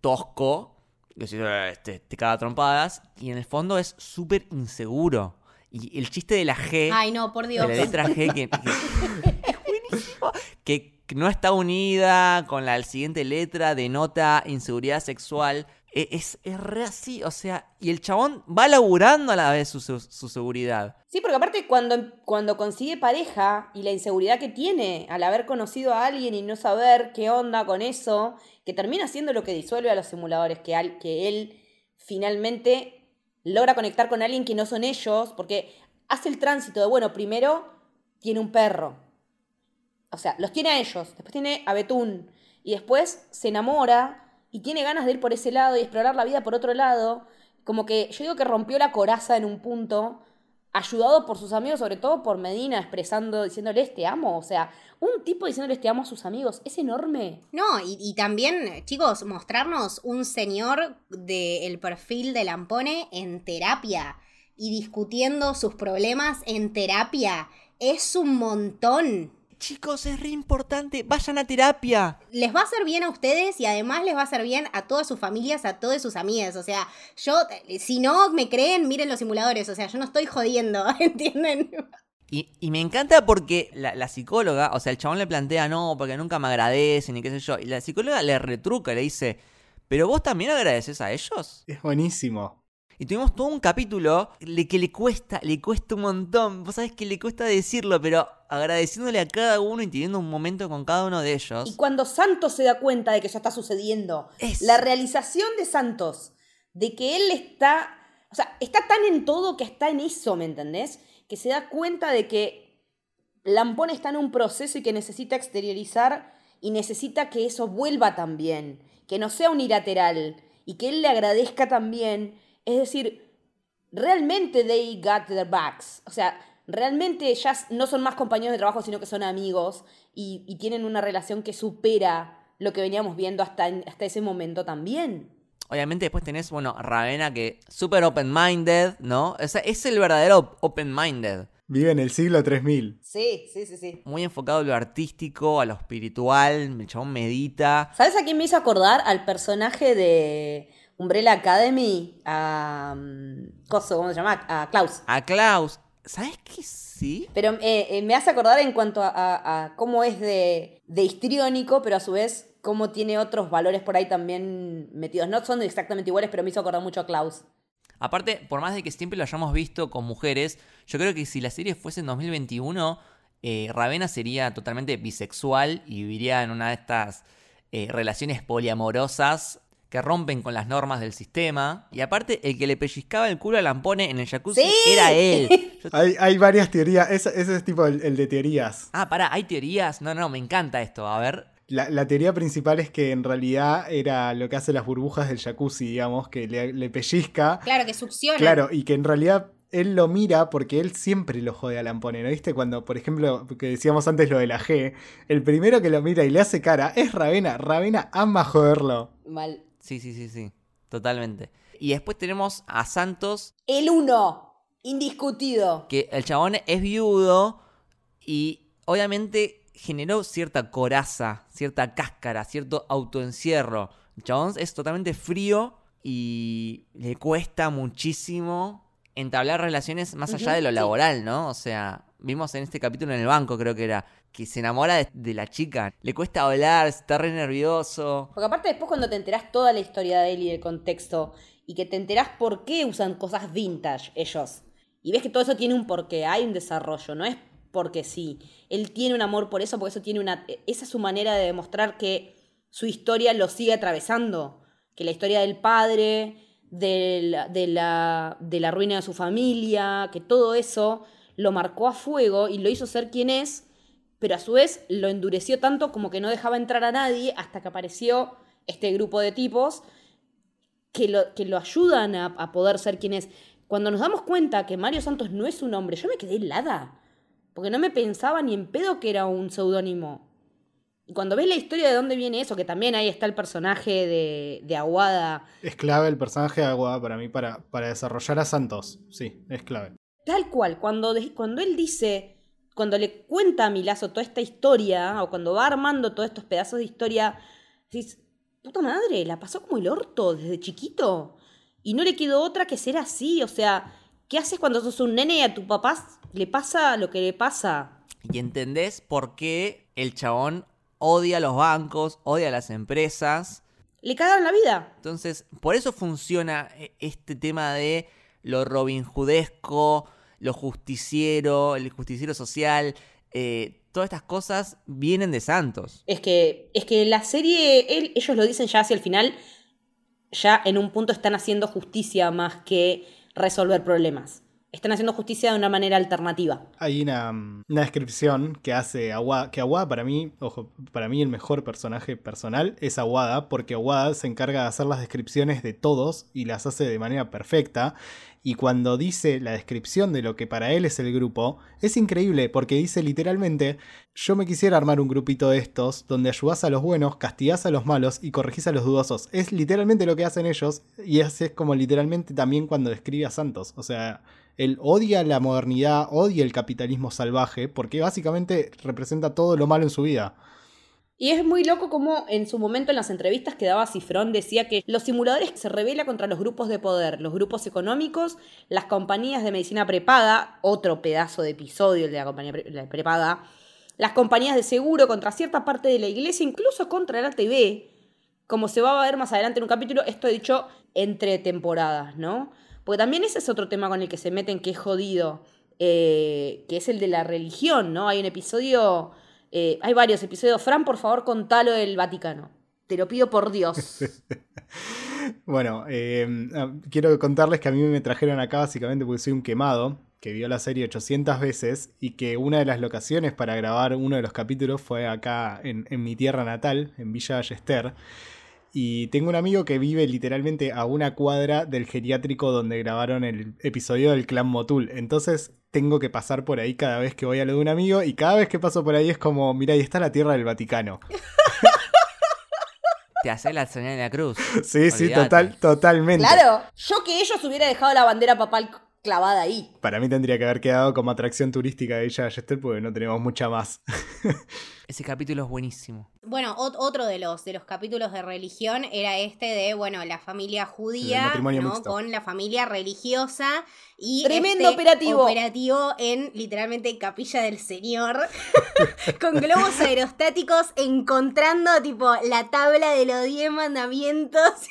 tosco, decís, "Eh, este, te caga trompadas, y en el fondo es súper inseguro. Y el chiste de la G, Ay, no, por de Dios. la letra G, que, que- es buenísimo, que no está unida con la siguiente letra, denota inseguridad sexual. E- Es, es re así, o sea, y el chabón va laburando a la vez su, su- seguridad. Sí, porque aparte cuando, cuando consigue pareja y la inseguridad que tiene al haber conocido a alguien y no saber qué onda con eso, que termina siendo lo que disuelve a los simuladores, que, al- que él finalmente logra conectar con alguien que no son ellos, porque hace el tránsito de, bueno, primero tiene un perro, o sea, los tiene a ellos, después tiene a Betún, y después se enamora y tiene ganas de ir por ese lado y explorar la vida por otro lado. Como que yo digo que rompió la coraza en un punto, ayudado por sus amigos, sobre todo por Medina, expresando, diciéndoles te amo. O sea, un tipo diciéndoles te amo a sus amigos, es enorme. No, y, también, chicos, mostrarnos un señor del perfil de Lampone en terapia y discutiendo sus problemas en terapia. Es un montón. Chicos, es re importante. Vayan a terapia. Les va a hacer bien a ustedes y además les va a hacer bien a todas sus familias, a todas sus amigas. O sea, yo, si no me creen, miren los simuladores. O sea, yo no estoy jodiendo, ¿entienden? Y, y me encanta porque la, la psicóloga, o sea, el chabón le plantea, no, porque nunca me agradecen y qué sé yo. Y la psicóloga le retruca, le dice, ¿pero vos también agradeces a ellos? Es buenísimo. Y tuvimos todo un capítulo que le cuesta, le cuesta un montón. Vos sabés que le cuesta decirlo, pero agradeciéndole a cada uno y teniendo un momento con cada uno de ellos. Y cuando Santos se da cuenta de que eso está sucediendo, Es- la realización de Santos, de que él está, o sea, está tan en todo que está en eso, ¿me entendés? Que se da cuenta de que Lampón está en un proceso y que necesita exteriorizar y necesita que eso vuelva también, que no sea unilateral y que él le agradezca también. Es decir, realmente they got their backs. O sea, realmente ya no son más compañeros de trabajo, sino que son amigos y, y tienen una relación que supera lo que veníamos viendo hasta, en- hasta ese momento también. Obviamente después tenés, bueno, Ravena que súper open-minded, ¿no? O sea, es el verdadero open-minded. Vive en el siglo 3000. Sí, sí, sí, sí. Muy enfocado a lo artístico, a lo espiritual. El chabón medita. ¿Sabes a quién me hizo acordar? Al personaje de Umbrella Academy, a... Coso, ¿cómo se llama? A Klaus. A Klaus. ¿Sabes qué sí? Pero eh, eh, me hace acordar en cuanto a, a- a cómo es de, de histriónico, pero a su vez cómo tiene otros valores por ahí también metidos. No son exactamente iguales, pero me hizo acordar mucho a Klaus. Aparte, por más de que siempre lo hayamos visto con mujeres, yo creo que si la serie fuese en 2021, eh, Ravena sería totalmente bisexual y viviría en una de estas eh, relaciones poliamorosas que rompen con las normas del sistema. Y aparte, el que le pellizcaba el culo a Lampone en el jacuzzi ¡Sí! era él. Yo- Hay, hay varias teorías. Ese, ese es tipo el, el de teorías. ah, pará, hay teorías. No, no, me encanta esto. A ver. La, la teoría principal es que en realidad era lo que hace las burbujas del jacuzzi, digamos, que le, le pellizca. Claro, que succiona. Claro, y que en realidad él lo mira porque él siempre lo jode a Lampone, ¿no viste? Cuando, por ejemplo, que decíamos antes lo de la G, el primero que lo mira y le hace cara es Ravena. Ravena ama joderlo. Mal. Sí, sí, sí, sí. Totalmente. Y después tenemos a Santos, El uno, indiscutido. que el chabón es viudo y obviamente generó cierta coraza, cierta cáscara, cierto autoencierro. El chabón es totalmente frío y le cuesta muchísimo entablar relaciones más allá de lo sí. laboral, ¿no? O sea, vimos en este capítulo en el banco, creo que era, que se enamora de, de la chica. Le cuesta hablar, está re nervioso. Porque aparte después cuando te enterás toda la historia de él y del contexto, y que te enterás por qué usan cosas vintage ellos, y ves que todo eso tiene un porqué, hay un desarrollo, no es porque sí. Él tiene un amor por eso, porque eso tiene una... Esa es su manera de demostrar que su historia lo sigue atravesando, que la historia del padre, del- de, la, de la ruina de su familia, que todo eso lo marcó a fuego y lo hizo ser quien es, pero a su vez lo endureció tanto como que no dejaba entrar a nadie hasta que apareció este grupo de tipos que lo, que lo ayudan a, a poder ser quien es. Cuando nos damos cuenta que Mario Santos no es un hombre, yo me quedé helada, porque no me pensaba ni en pedo que era un seudónimo. Y cuando ves la historia de dónde viene eso, que también ahí está el personaje de, de Aguada, Es clave el personaje de Agua para mí para, para desarrollar a Santos. Sí, es clave. Tal cual, cuando, cuando él dice, cuando le cuenta a Milazo toda esta historia, o cuando va armando todos estos pedazos de historia, dices, puta madre, la pasó como el orto desde chiquito. Y no le quedó otra que ser así, o sea, ¿qué haces cuando sos un nene y a tu papá le pasa lo que le pasa? Y entendés por qué el chabón odia los bancos, odia las empresas. Le cagaron la vida. Entonces, por eso funciona eh, este tema de lo Robin Hoodesco, lo justiciero, el justiciero social. eh, todas estas cosas vienen de Santos. Es que, es que la serie, él- ellos lo dicen ya hacia el final, ya en un punto están haciendo justicia más que resolver problemas. Están haciendo justicia de una manera alternativa. Hay una, una descripción que hace Aguada, que Aguada para mí, ojo, para mí el mejor personaje personal es Aguada, porque Aguada se encarga de hacer las descripciones de todos y las hace de manera perfecta. Y cuando dice la descripción de lo que para él es el grupo, es increíble porque dice literalmente, yo me quisiera armar un grupito de estos donde ayudás a los buenos, castigás a los malos y corregís a los dudosos. Es literalmente lo que hacen ellos y es, es como literalmente también cuando describe a Santos. O sea, él odia la modernidad, odia el capitalismo salvaje porque básicamente representa todo lo malo en su vida. Y es muy loco como en su momento en las entrevistas que daba Cifrón decía que los simuladores se revela contra los grupos de poder, los grupos económicos, las compañías de medicina prepaga, otro pedazo de episodio el de la compañía prepaga, las compañías de seguro contra cierta parte de la iglesia, incluso contra la TV, como se va a ver más adelante en un capítulo, esto he dicho entre temporadas, ¿no? Porque también ese es otro tema con el que se meten que es jodido, eh, que es el de la religión, ¿no? Hay un episodio eh, hay varios episodios. Fran, por favor, contalo del Vaticano. Te lo pido por Dios. bueno, eh, ah, quiero contarles que a mí me trajeron acá básicamente porque soy un quemado que vio la serie 800 veces y que una de las locaciones para grabar uno de los capítulos fue acá en, en mi tierra natal, en Villa Ballester. Y tengo un amigo que vive literalmente a una cuadra del geriátrico donde grabaron el episodio del Clan Motul. Entonces tengo que pasar por ahí cada vez que voy a lo de un amigo y cada vez que paso por ahí es como, mira, ahí está la tierra del Vaticano. Te hace la señal de la cruz. Sí, sí, total, totalmente. Claro, yo que ellos hubiera dejado la bandera papal clavada ahí. Para mí tendría que haber quedado como atracción turística de ella Jester porque no tenemos mucha más. Ese capítulo es buenísimo. Bueno, otro de los, de los capítulos de religión era este de, bueno, la familia judía ¿no? con la familia religiosa y tremendo este operativo. Operativo en literalmente Capilla del Señor con globos aerostáticos encontrando tipo la tabla de los 10 mandamientos.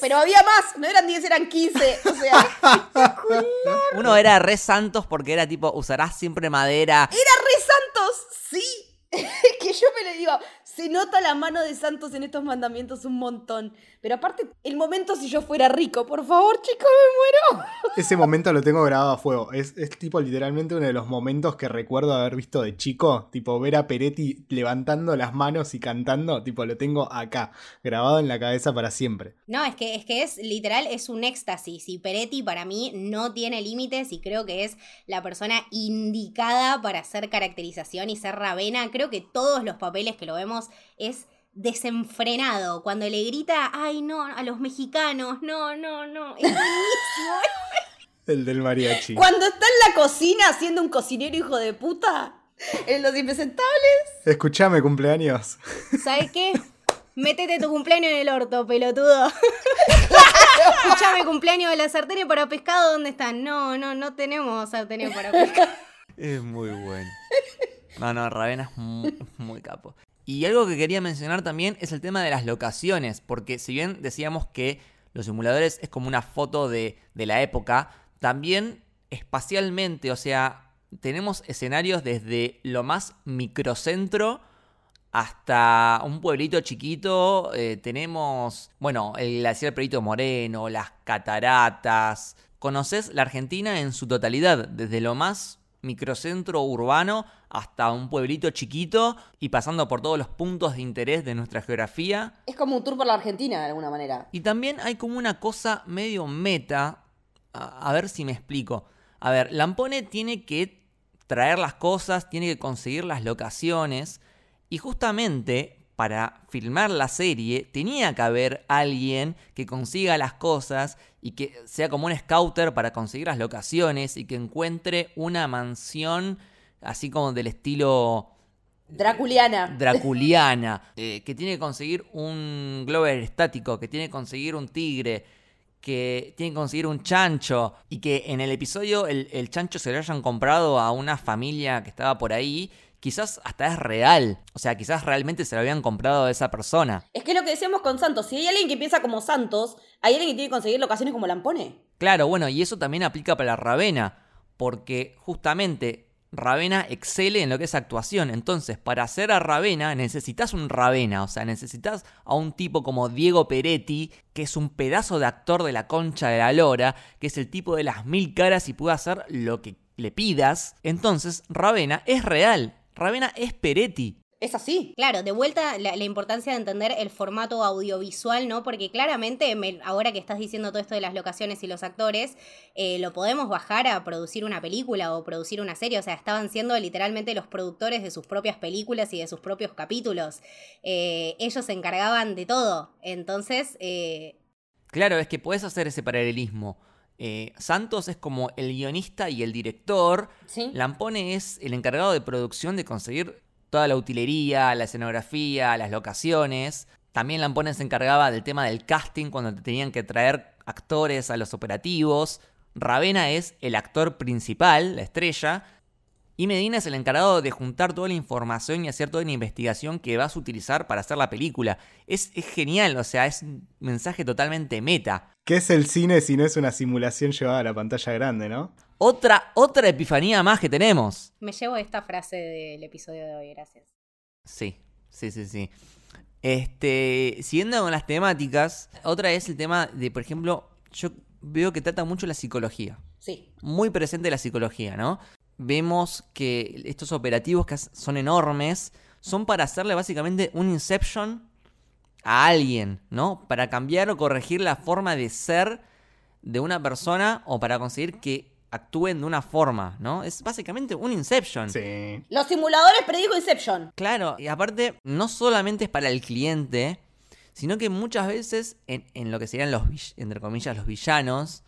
Pero, había más, no eran 10, eran 15. O sea, Uno era re santos porque era tipo, usarás siempre madera. Era re santos, sí. que yo me le digo, se nota la mano de Santos en estos mandamientos un montón. Pero aparte, el momento si yo fuera rico, por favor, chicos, me muero. Ese momento lo tengo grabado a fuego. Es, es, tipo literalmente uno de los momentos que recuerdo haber visto de chico. Tipo ver a Peretti levantando las manos y cantando. Tipo, lo tengo acá, grabado en la cabeza para siempre. No, es que es, que es literal, es un éxtasis. Y Peretti para mí no tiene límites y creo que es la persona indicada para hacer caracterización y ser Ravena. Creo que todos los papeles que lo vemos es desenfrenado. Cuando le grita, ay no, a los mexicanos, no, no, no. Es buenísimo. El del mariachi. Cuando está en la cocina haciendo un cocinero hijo de puta. En los impresentables. Escuchame, cumpleaños. ¿Sabes qué? Métete tu cumpleaños en el orto, pelotudo. Escuchame, cumpleaños de la sartén para pescado, ¿dónde están? No, no, no tenemos sartén para pescado. Es muy bueno. No, no, Ravena es muy, capo. Y algo que quería mencionar también es el tema de las locaciones, porque si bien decíamos que los simuladores es como una foto de, de la época, también espacialmente, o sea, tenemos escenarios desde lo más microcentro hasta un pueblito chiquito. Eh, tenemos, bueno, el glaciar Perito Moreno, las cataratas. Conoces la Argentina en su totalidad, desde lo más microcentro urbano hasta un pueblito chiquito y pasando por todos los puntos de interés de nuestra geografía. Es como un tour por la Argentina de alguna manera. Y también hay como una cosa medio meta, a, ver si me explico. A ver, Lampone tiene que traer las cosas, tiene que conseguir las locaciones y justamente para filmar la serie tenía que haber alguien que consiga las cosas y que sea como un scouter para conseguir las locaciones y que encuentre una mansión así como del estilo... Draculiana. Draculiana. Eh, que tiene que conseguir un globo estático, que tiene que conseguir un tigre, que tiene que conseguir un chancho. Y que en el episodio el, el chancho se lo hayan comprado a una familia que estaba por ahí quizás hasta es real. O sea, quizás realmente se lo habían comprado a esa persona. Es que lo que decíamos con Santos, si hay alguien que piensa como Santos, hay alguien que tiene que conseguir locaciones como Lampone. Claro, bueno, y eso también aplica para Ravena, porque justamente Ravena excele en lo que es actuación. Entonces, para hacer a Ravena necesitas un Ravena, o sea, necesitas a un tipo como Diego Peretti, que es un pedazo de actor de la concha de la lora, que es el tipo de las mil caras y puede hacer lo que le pidas. Entonces, Ravena es real. Ravena es Peretti. Es así. Claro, de vuelta la, la importancia de entender el formato audiovisual, ¿no? Porque claramente, me- ahora que estás diciendo todo esto de las locaciones y los actores, eh, lo podemos bajar a producir una película o producir una serie. O sea, estaban siendo literalmente los productores de sus propias películas y de sus propios capítulos. Eh, ellos se encargaban de todo. Entonces, eh, Claro, es que puedes hacer ese paralelismo. Eh, Santos es como el guionista y el director. Sí. Lampone es el encargado de producción de conseguir toda la utilería, la escenografía, las locaciones. También Lampone se encargaba del tema del casting cuando te tenían que traer actores a los operativos. Ravena es el actor principal, la estrella. Y Medina es el encargado de juntar toda la información y hacer toda una investigación que vas a utilizar para hacer la película. Es, es genial, o sea, es un mensaje totalmente meta. ¿Qué es el cine si no es una simulación llevada a la pantalla grande, no? Otra, otra epifanía más que tenemos. me llevo esta frase del episodio de hoy, gracias. Sí, sí, sí, sí. Este, siguiendo con las temáticas, otra es el tema de, por ejemplo, yo veo que trata mucho la psicología. Sí. Muy presente la psicología, ¿no? Vemos que estos operativos que son enormes son para hacerle básicamente un inception a alguien, ¿no? Para cambiar o corregir la forma de ser de una persona o para conseguir que actúen de una forma, ¿no? Es básicamente un inception. Sí. Los simuladores predijo Inception. Claro, y aparte, no solamente es para el cliente, sino que muchas veces en, en lo que serían los, entre comillas, los villanos,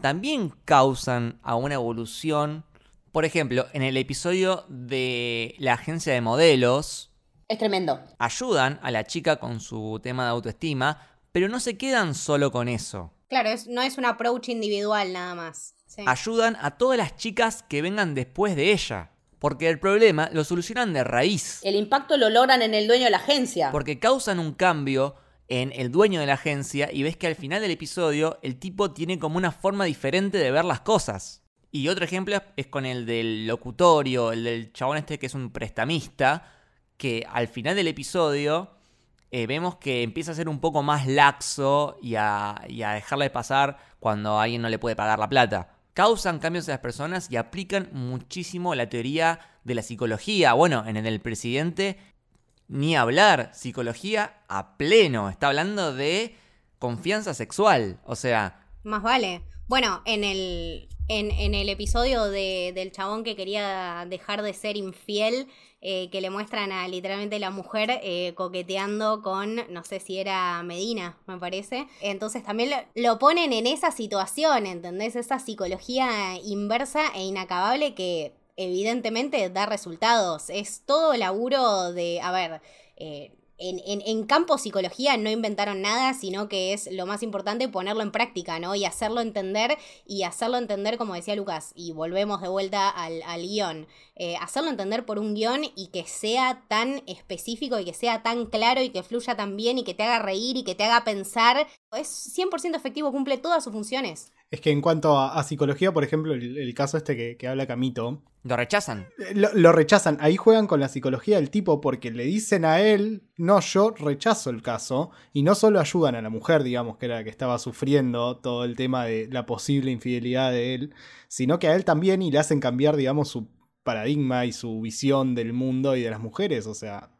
también causan a una evolución. Por ejemplo, en el episodio de la agencia de modelos, Es tremendo. ayudan a la chica con su tema de autoestima, pero no se quedan solo con eso. Claro, es, no es un approach individual nada más. Sí. Ayudan a todas las chicas que vengan después de ella. Porque el problema lo solucionan de raíz. El impacto lo logran en el dueño de la agencia. Porque causan un cambio en el dueño de la agencia y ves que al final del episodio el tipo tiene como una forma diferente de ver las cosas. Y otro ejemplo es- es con el del locutorio, el del chabón este que es un prestamista, que al final del episodio eh, vemos que empieza a ser un poco más laxo y a, y dejarle pasar cuando alguien no le puede pagar la plata. Causan cambios en las personas y aplican muchísimo la teoría de la psicología. Bueno, en el presidente ni hablar, psicología a pleno. Está hablando de confianza sexual. O sea, Más vale. Bueno, en el, en, el episodio de- del chabón que quería dejar de ser infiel, eh, que le muestran a literalmente la mujer eh, coqueteando con, no sé si era Medina, me parece. Entonces también lo, lo ponen en esa situación, ¿entendés? Esa psicología inversa e inacabable que evidentemente da resultados. Es todo laburo de, a ver, eh, en, en, en campo psicología no inventaron nada, sino que es lo más importante ponerlo en práctica, ¿no? Y hacerlo entender, y hacerlo entender, como decía Lucas, y volvemos de vuelta al, al guion, eh, hacerlo entender por un guion y que sea tan específico y que sea tan claro y que fluya tan bien y que te haga reír y que te haga pensar, es 100% efectivo, cumple todas sus funciones. Es que en cuanto a, a psicología, por ejemplo, el, el caso este que, que habla Camito, lo rechazan. eh, lo, lo rechazan. Ahí juegan con la psicología del tipo porque le dicen a él, no, yo rechazo el caso. Y no solo ayudan a la mujer, digamos, que era la que estaba sufriendo todo el tema de la posible infidelidad de él, sino que a él también y le hacen cambiar, digamos, su paradigma y su visión del mundo y de las mujeres. O sea,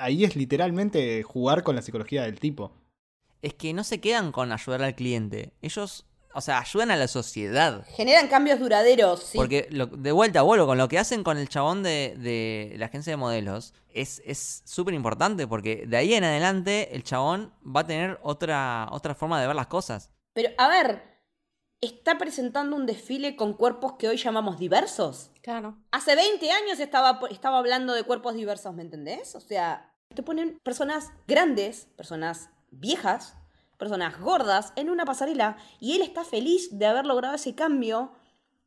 ahí es literalmente jugar con la psicología del tipo. Es que no se quedan con ayudar al cliente. Ellos, o sea, ayudan a la sociedad. Generan cambios duraderos, sí. Porque lo- de vuelta, vuelvo, con lo que hacen con el chabón de, de la agencia de modelos, es es súper importante porque de ahí en adelante el chabón va a tener otra, otra forma de ver las cosas. Pero, a ver, está presentando un desfile con cuerpos que hoy llamamos diversos. Claro. Hace 20 años estaba, estaba hablando de cuerpos diversos, ¿me entendés? O sea, te ponen personas grandes, personas viejas, personas gordas en una pasarela y él está feliz de haber logrado ese cambio.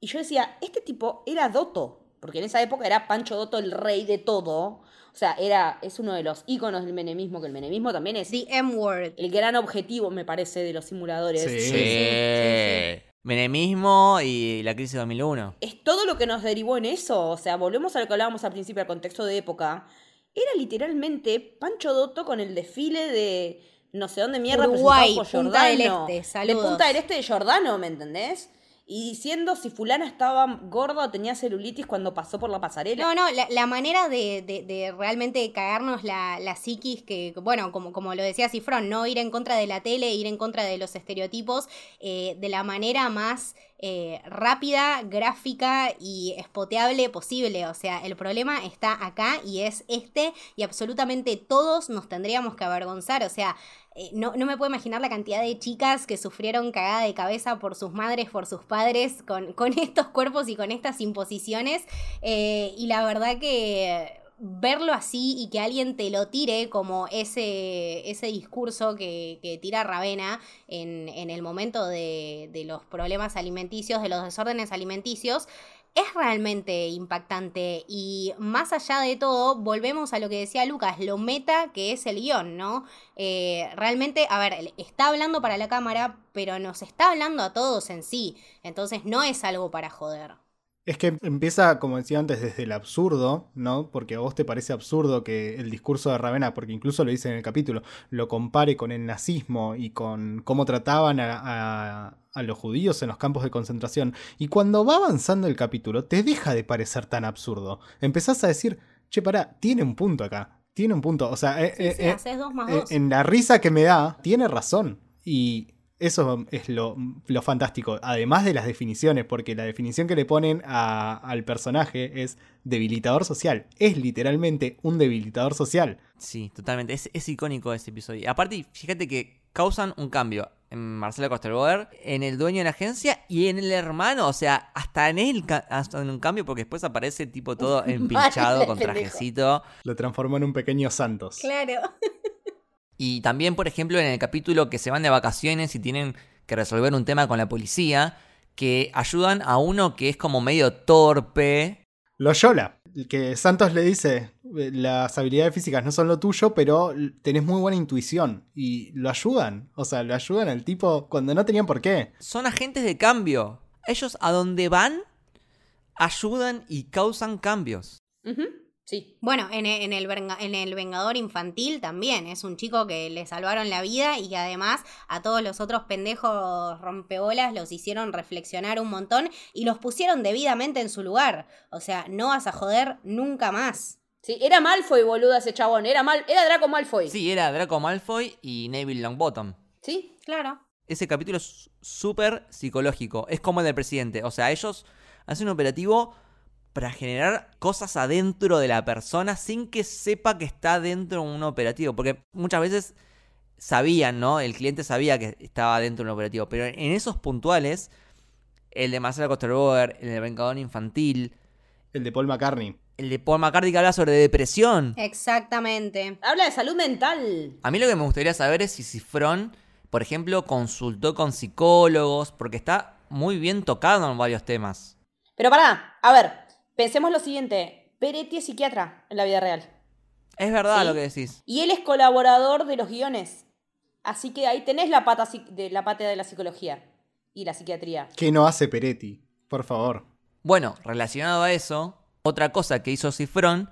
Y yo decía, este tipo era Doto, porque en esa época era Pancho Doto el rey de todo. O sea, era, es uno de los íconos del menemismo, que el menemismo también es The M-word. el gran objetivo, me parece, de los simuladores. Sí. sí, sí. Menemismo y la crisis de 2001. Es todo lo que nos derivó en eso. O sea, volvemos a lo que hablábamos al principio, al contexto de época. Era literalmente Pancho Dotto con el desfile de no sé dónde mierda Uruguay, presentado por Punta del Giordano. Este, De. Punta del Este de Giordano, ¿me entendés? Y diciendo si fulana estaba gorda o tenía celulitis cuando pasó por la pasarela. No, no, la, la manera de, de- de realmente cagarnos la, la psiquis, que, bueno, como, como lo decía Cifrón, no ir en contra de la tele, ir en contra de los estereotipos, eh, de la manera más eh, rápida, gráfica y espoteable posible. O sea, el problema está acá y es este, y absolutamente todos nos tendríamos que avergonzar. O sea, eh, no, no me puedo imaginar la cantidad de chicas que sufrieron cagada de cabeza por sus madres, por sus padres, con, con estos cuerpos y con estas imposiciones. Eh, y la verdad que verlo así y que alguien te lo tire como ese, ese discurso que, tira Ravena en, en el momento de los problemas alimenticios, de los desórdenes alimenticios, es realmente impactante y más allá de todo, volvemos a lo que decía Lucas, lo meta que es el guion, ¿no? Eh, realmente, a ver, está hablando para la cámara, pero nos está hablando a todos en sí, entonces no es algo para joder. Es que empieza, como decía antes, desde el absurdo, ¿no? Porque a vos te parece absurdo que el discurso de Ravenna, porque incluso lo dice en el capítulo, lo compare con el nazismo y con cómo trataban a, a- a los judíos en los campos de concentración. Y cuando va avanzando el capítulo, te deja de parecer tan absurdo. Empezás a decir, che, pará, tiene un punto acá. Tiene un punto. O sea, eh, Sí, eh, sí, eh, haces dos más eh, dos. en la risa que me da, tiene razón. Y eso es lo, lo fantástico. Además de las definiciones, porque la definición que le ponen a- al personaje es debilitador social. Es literalmente un debilitador social. Sí, totalmente. Es, es icónico ese episodio. Y aparte, fíjate que causan un cambio en Marcela Costerboer, en el dueño de la agencia y en el hermano. O sea, hasta en él, hasta en un cambio, porque después aparece tipo todo empinchado con trajecito. Lo transformó en un pequeño Santos. Claro. Y también, por ejemplo, en el capítulo que se van de vacaciones y tienen que resolver un tema con la policía, que ayudan a uno que es como medio torpe. Loyola, que Santos le dice, eh, las habilidades físicas no son lo tuyo, pero tenés muy buena intuición. Y lo ayudan. O sea, lo ayudan al tipo cuando no tenían por qué. Son agentes de cambio. Ellos a donde van, ayudan y causan cambios. Sí. Bueno, en e- en el, en el Vengador Infantil también. Es un chico que le salvaron la vida y que además a todos los otros pendejos rompeolas los hicieron reflexionar un montón y los pusieron debidamente en su lugar. O sea, no vas a joder nunca más. Sí, era Malfoy, boluda, ese chabón. Era, mal, era Draco Malfoy. Sí, era Draco Malfoy y Neville Longbottom. ¿Sí? Claro. Ese capítulo es súper psicológico. Es como el del presidente. O sea, ellos hacen un operativo para generar cosas adentro de la persona sin que sepa que está dentro de un operativo. Porque muchas veces sabían, ¿no? El cliente sabía que estaba dentro de un operativo. Pero en esos puntuales, el de Marcela Costerboer, el de Vengador Infantil, El de Paul McCartney. el de Paul McCartney que habla sobre depresión. Exactamente. Habla de salud mental. A mí lo que me gustaría saber es si Cifrón, por ejemplo, consultó con psicólogos, porque está muy bien tocado en varios temas. Pero pará, a ver, pensemos lo siguiente. Peretti es psiquiatra en la vida real. Es verdad Sí. lo que decís. Y él es colaborador de los guiones. Así que ahí tenés la pata psi- de la pata de la psicología y la psiquiatría. ¿Qué no hace Peretti? Por favor. Bueno, relacionado a eso, otra cosa que hizo Cifrón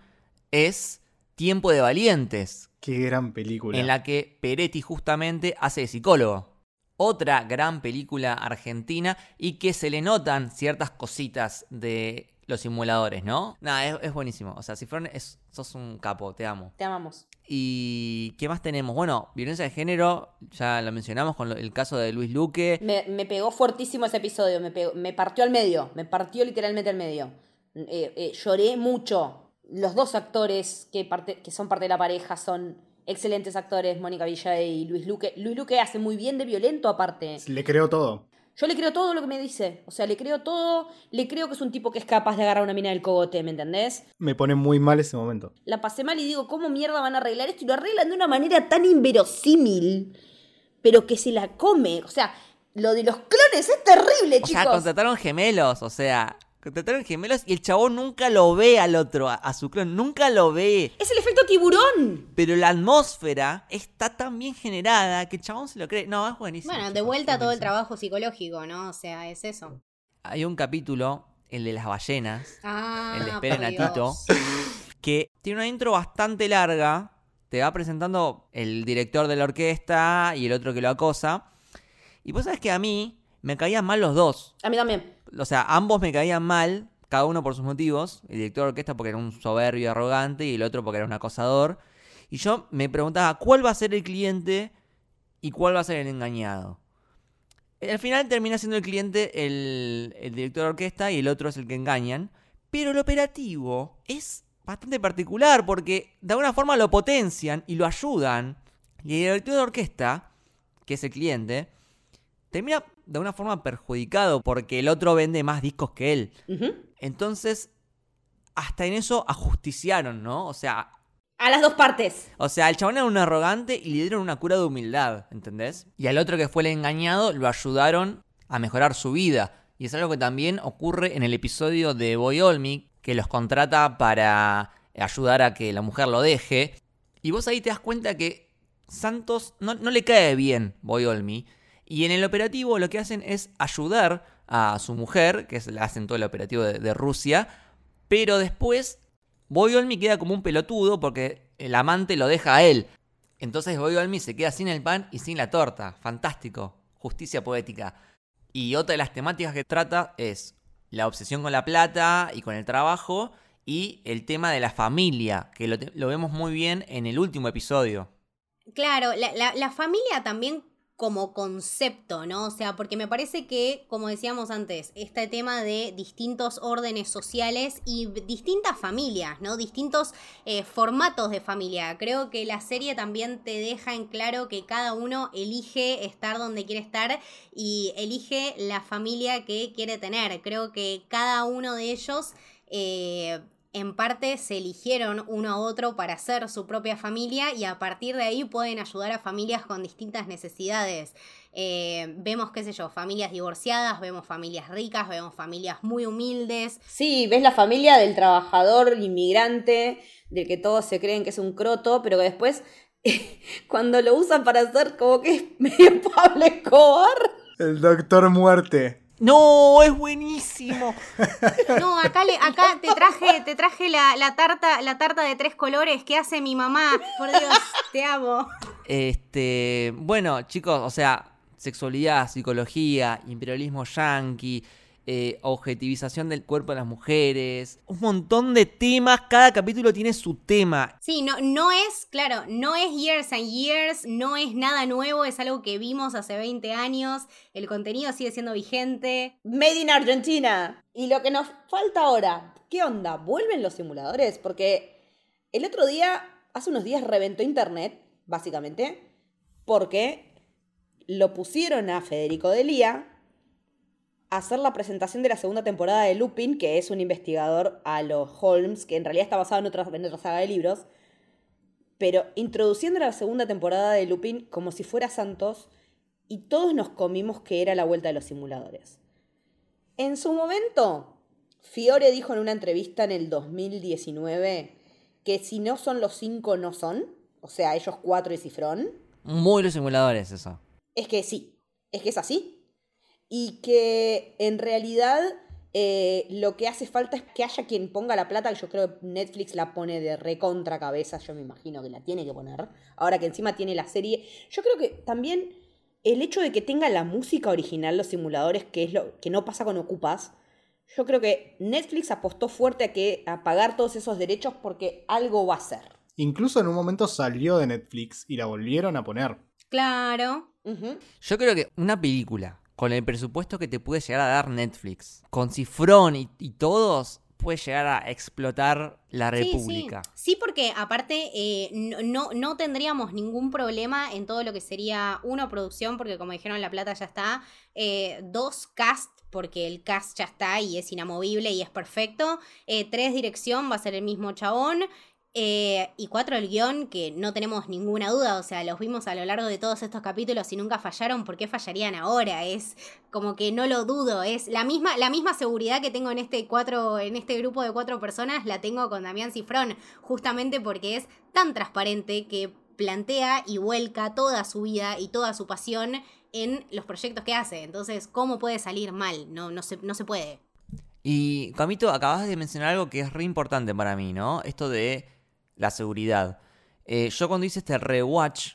es Tiempo de Valientes, Qué gran película. en la que Peretti justamente hace de psicólogo. Otra gran película argentina y que se le notan ciertas cositas de los simuladores, ¿no? Nada, es, es buenísimo. O sea, Cifrón es, sos un capo, te amo. Te amamos. ¿Y qué más tenemos? Bueno, violencia de género, ya lo mencionamos con el caso de Luis Luque. Me, me pegó fuertísimo ese episodio, me, pegó- me partió al medio, me partió literalmente al medio. Eh, eh, lloré mucho. Los dos actores que, parte, que son parte de la pareja son excelentes actores, Mónica Villa y Luis Luque. Luis Luque hace muy bien de violento aparte. Le creo todo. Yo le creo todo lo que me dice. O sea, le creo todo. Le creo que es un tipo que es capaz de agarrar una mina del cogote, ¿me entendés? Me pone muy mal ese momento. La pasé mal y digo, ¿cómo mierda van a arreglar esto? Y lo arreglan de una manera tan inverosímil, pero que se la come. O sea, lo de los clones es terrible, O chicos. sea, contrataron gemelos, o sea, Contrataron gemelos y el chabón nunca lo ve al otro, a, a su clon, nunca lo ve. Es el efecto tiburón. Pero la atmósfera está tan bien generada que el chabón se lo cree. No, es buenísimo. Bueno, de vuelta todo el trabajo psicológico, ¿no? O sea, es eso. Hay un capítulo, el de las ballenas, Ah, el de Esperen a Tito, que tiene una intro bastante larga. Te va presentando el director de la orquesta y el otro que lo acosa. Y vos sabés que a mí me caían mal los dos. A mí también. O sea, ambos me caían mal, cada uno por sus motivos. El director de orquesta porque era un soberbio arrogante y el otro porque era un acosador. Y yo me preguntaba, ¿cuál va a ser el cliente y cuál va a ser el engañado? Al final termina siendo el cliente el, el director de orquesta y el otro es el que engañan. Pero el operativo es bastante particular porque de alguna forma lo potencian y lo ayudan. Y el director de orquesta, que es el cliente, termina de alguna forma perjudicado porque el otro vende más discos que él. Entonces, hasta en eso ajusticiaron, ¿no? O sea, A las dos partes. o sea, el chabón era un arrogante y le dieron una cura de humildad, ¿entendés? Y al otro que fue el engañado lo ayudaron a mejorar su vida. Y es algo que también ocurre en el episodio de Boy Olmi, que los contrata para ayudar a que la mujer lo deje. Y vos ahí te das cuenta que Santos no, no le cae bien Boy Olmi. Y en el operativo lo que hacen es ayudar a su mujer, que es, la hacen todo el operativo de, Rusia, pero después Boy Olmi queda como un pelotudo porque el amante lo deja a él. Entonces Boy Olmi se queda sin el pan y sin la torta. Fantástico. Justicia poética. Y otra de las temáticas que trata es la obsesión con la plata y con el trabajo y el tema de la familia, que lo, vemos muy bien en el último episodio. Claro, la, la- la familia también como concepto, ¿no? O sea, porque me parece que, como decíamos antes, este tema de distintos órdenes sociales y distintas familias, ¿no? Distintos eh, formatos de familia. Creo que la serie también te deja en claro que cada uno elige estar donde quiere estar y elige la familia que quiere tener. Creo que cada uno de ellos... eh, en parte se eligieron uno a otro para hacer su propia familia y a partir de ahí pueden ayudar a familias con distintas necesidades. Eh, vemos, qué sé yo, familias divorciadas, vemos familias ricas, vemos familias muy humildes. Sí, ves la familia del trabajador inmigrante, del que todos se creen que es un croto, pero que después, cuando lo usan para hacer como que es medio Pablo Escobar. El Doctor Muerte. ¡No! ¡Es buenísimo! No, acá, le, acá te traje, te traje la, la tarta, la tarta de tres colores que hace mi mamá. Por Dios, te amo. Este, bueno, chicos, o sea, sexualidad, psicología, imperialismo yanqui, eh, objetivización del cuerpo de las mujeres, un montón de temas, cada capítulo tiene su tema. Sí, no, no es, claro, no es Years and Years, no es nada nuevo, es algo que vimos hace 20 años, el contenido sigue siendo vigente. Made in Argentina. Y lo que nos falta ahora, ¿qué onda? ¿Vuelven los simuladores? Porque el otro día, hace unos días, reventó internet, básicamente, porque lo pusieron a Federico Delía hacer la presentación de la segunda temporada de Lupin, que es un investigador a los Holmes, que en realidad está basado en otra, en otra saga de libros, pero introduciendo la segunda temporada de Lupin como si fuera Santos, y todos nos comimos que era la vuelta de los simuladores. En su momento, Fiore dijo en una entrevista en el 2019 que si no son los cinco, no son. O sea, ellos cuatro y Cifrón. Muy los simuladores, eso. Es que sí, es que es así. Y que en realidad eh, lo que hace falta es que haya quien ponga la plata, que yo creo que Netflix la pone de recontra cabeza, yo me imagino que la tiene que poner. Ahora que encima tiene la serie. Yo creo que también el hecho de que tenga la música original los simuladores, que es lo que no pasa con Ocupas, yo creo que Netflix apostó fuerte a que a pagar todos esos derechos porque algo va a ser. Incluso en un momento salió de Netflix y la volvieron a poner. Claro. Yo creo que una película con el presupuesto que te puede llegar a dar Netflix, con Cifrón y, y todos, puede llegar a explotar la República. Sí, sí, porque aparte eh, no, no, tendríamos ningún problema en todo lo que sería, una producción, porque como dijeron, la plata ya está, eh, dos, cast, porque el cast ya está y es inamovible y es perfecto, eh, tres, dirección, va a ser el mismo chabón, Eh, y cuatro, el guion, que no tenemos ninguna duda, o sea, los vimos a lo largo de todos estos capítulos y nunca fallaron, ¿por qué fallarían ahora? Es como que no lo dudo, es la misma, la misma seguridad que tengo en este cuatro, en este grupo de cuatro personas, la tengo con Damián Cifrón, justamente porque es tan transparente que plantea y vuelca toda su vida y toda su pasión en los proyectos que hace. Entonces, ¿cómo puede salir mal? No, no, se, no se puede. Y Camito, acabas de mencionar algo que es re importante para mí, ¿no? Esto de la seguridad. Eh, yo cuando hice este rewatch,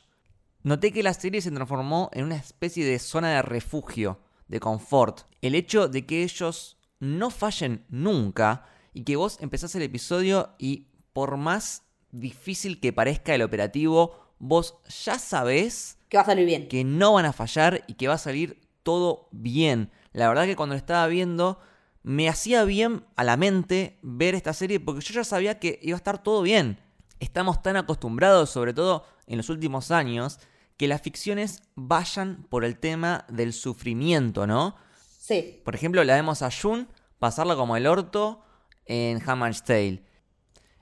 noté que la serie se transformó en una especie de zona de refugio, de confort. El hecho de que ellos no fallen nunca y que vos empezás el episodio y por más difícil que parezca el operativo, vos ya sabés Que va a salir bien. que no van a fallar y que va a salir todo bien. La verdad que cuando lo estaba viendo me hacía bien a la mente ver esta serie porque yo ya sabía que iba a estar todo bien. Estamos tan acostumbrados, sobre todo en los últimos años, que las ficciones vayan por el tema del sufrimiento, ¿no? Sí. Por ejemplo, la vemos a Jun pasarla como el orto en Handmaid's Tale.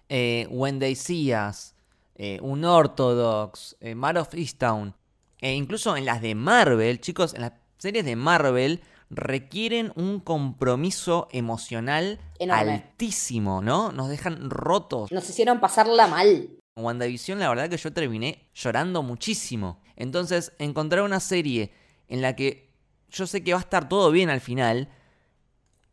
Eh, When They See Us, eh, Unorthodox, eh, Mar of Easttown. E incluso en las de Marvel, chicos, en las series de Marvel requieren un compromiso emocional Enorme. altísimo, ¿no? Nos dejan rotos. Nos hicieron pasarla mal. WandaVision, la verdad que yo terminé llorando muchísimo. Entonces, encontrar una serie en la que yo sé que va a estar todo bien al final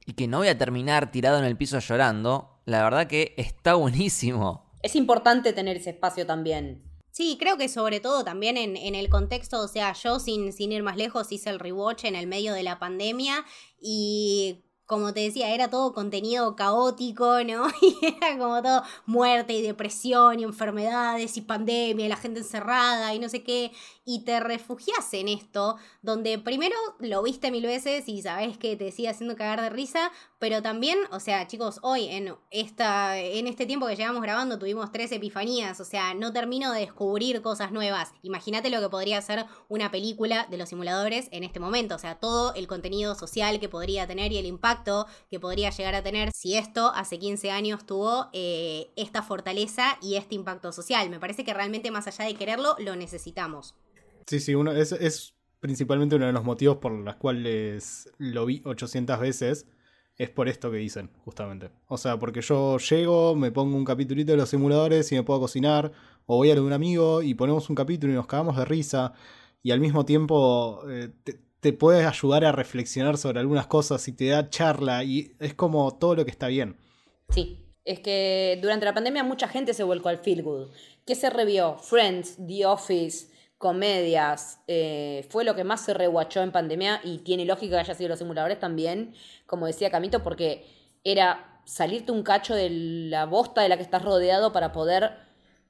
y que no voy a terminar tirado en el piso llorando, la verdad que está buenísimo. Es importante tener ese espacio también. Sí, creo que sobre todo también en, en el contexto, o sea, yo sin, sin ir más lejos hice el rewatch en el medio de la pandemia y como te decía, era todo contenido caótico, ¿no? Y era como todo muerte y depresión y enfermedades y pandemia y la gente encerrada y no sé qué. Y te refugias en esto, donde primero lo viste mil veces y sabes que te sigue haciendo cagar de risa, pero también, o sea, chicos, hoy en, esta, en este tiempo que llevamos grabando tuvimos tres epifanías, o sea, no termino de descubrir cosas nuevas. Imagínate lo que podría ser una película de los simuladores en este momento, o sea, todo el contenido social que podría tener y el impacto que podría llegar a tener si esto hace 15 años tuvo eh, esta fortaleza y este impacto social. Me parece que realmente más allá de quererlo, lo necesitamos. Sí, sí, uno, es, es principalmente uno de los motivos por los cuales lo vi 800 veces. Es por esto que dicen, justamente. O sea, porque yo llego, me pongo un capitulito de los simuladores y me puedo cocinar, o voy a lo de un amigo y ponemos un capítulo y nos cagamos de risa, y al mismo tiempo eh, te, puedes ayudar a reflexionar sobre algunas cosas y te da charla, y es como todo lo que está bien. Sí. Es que durante la pandemia mucha gente se volcó al feel good. ¿Qué se revió? Friends, The Office, comedias. eh, fue lo que más se rewatchó en pandemia y tiene lógica que haya sido los simuladores también, como decía Camito, porque era salirte un cacho de la bosta de la que estás rodeado para poder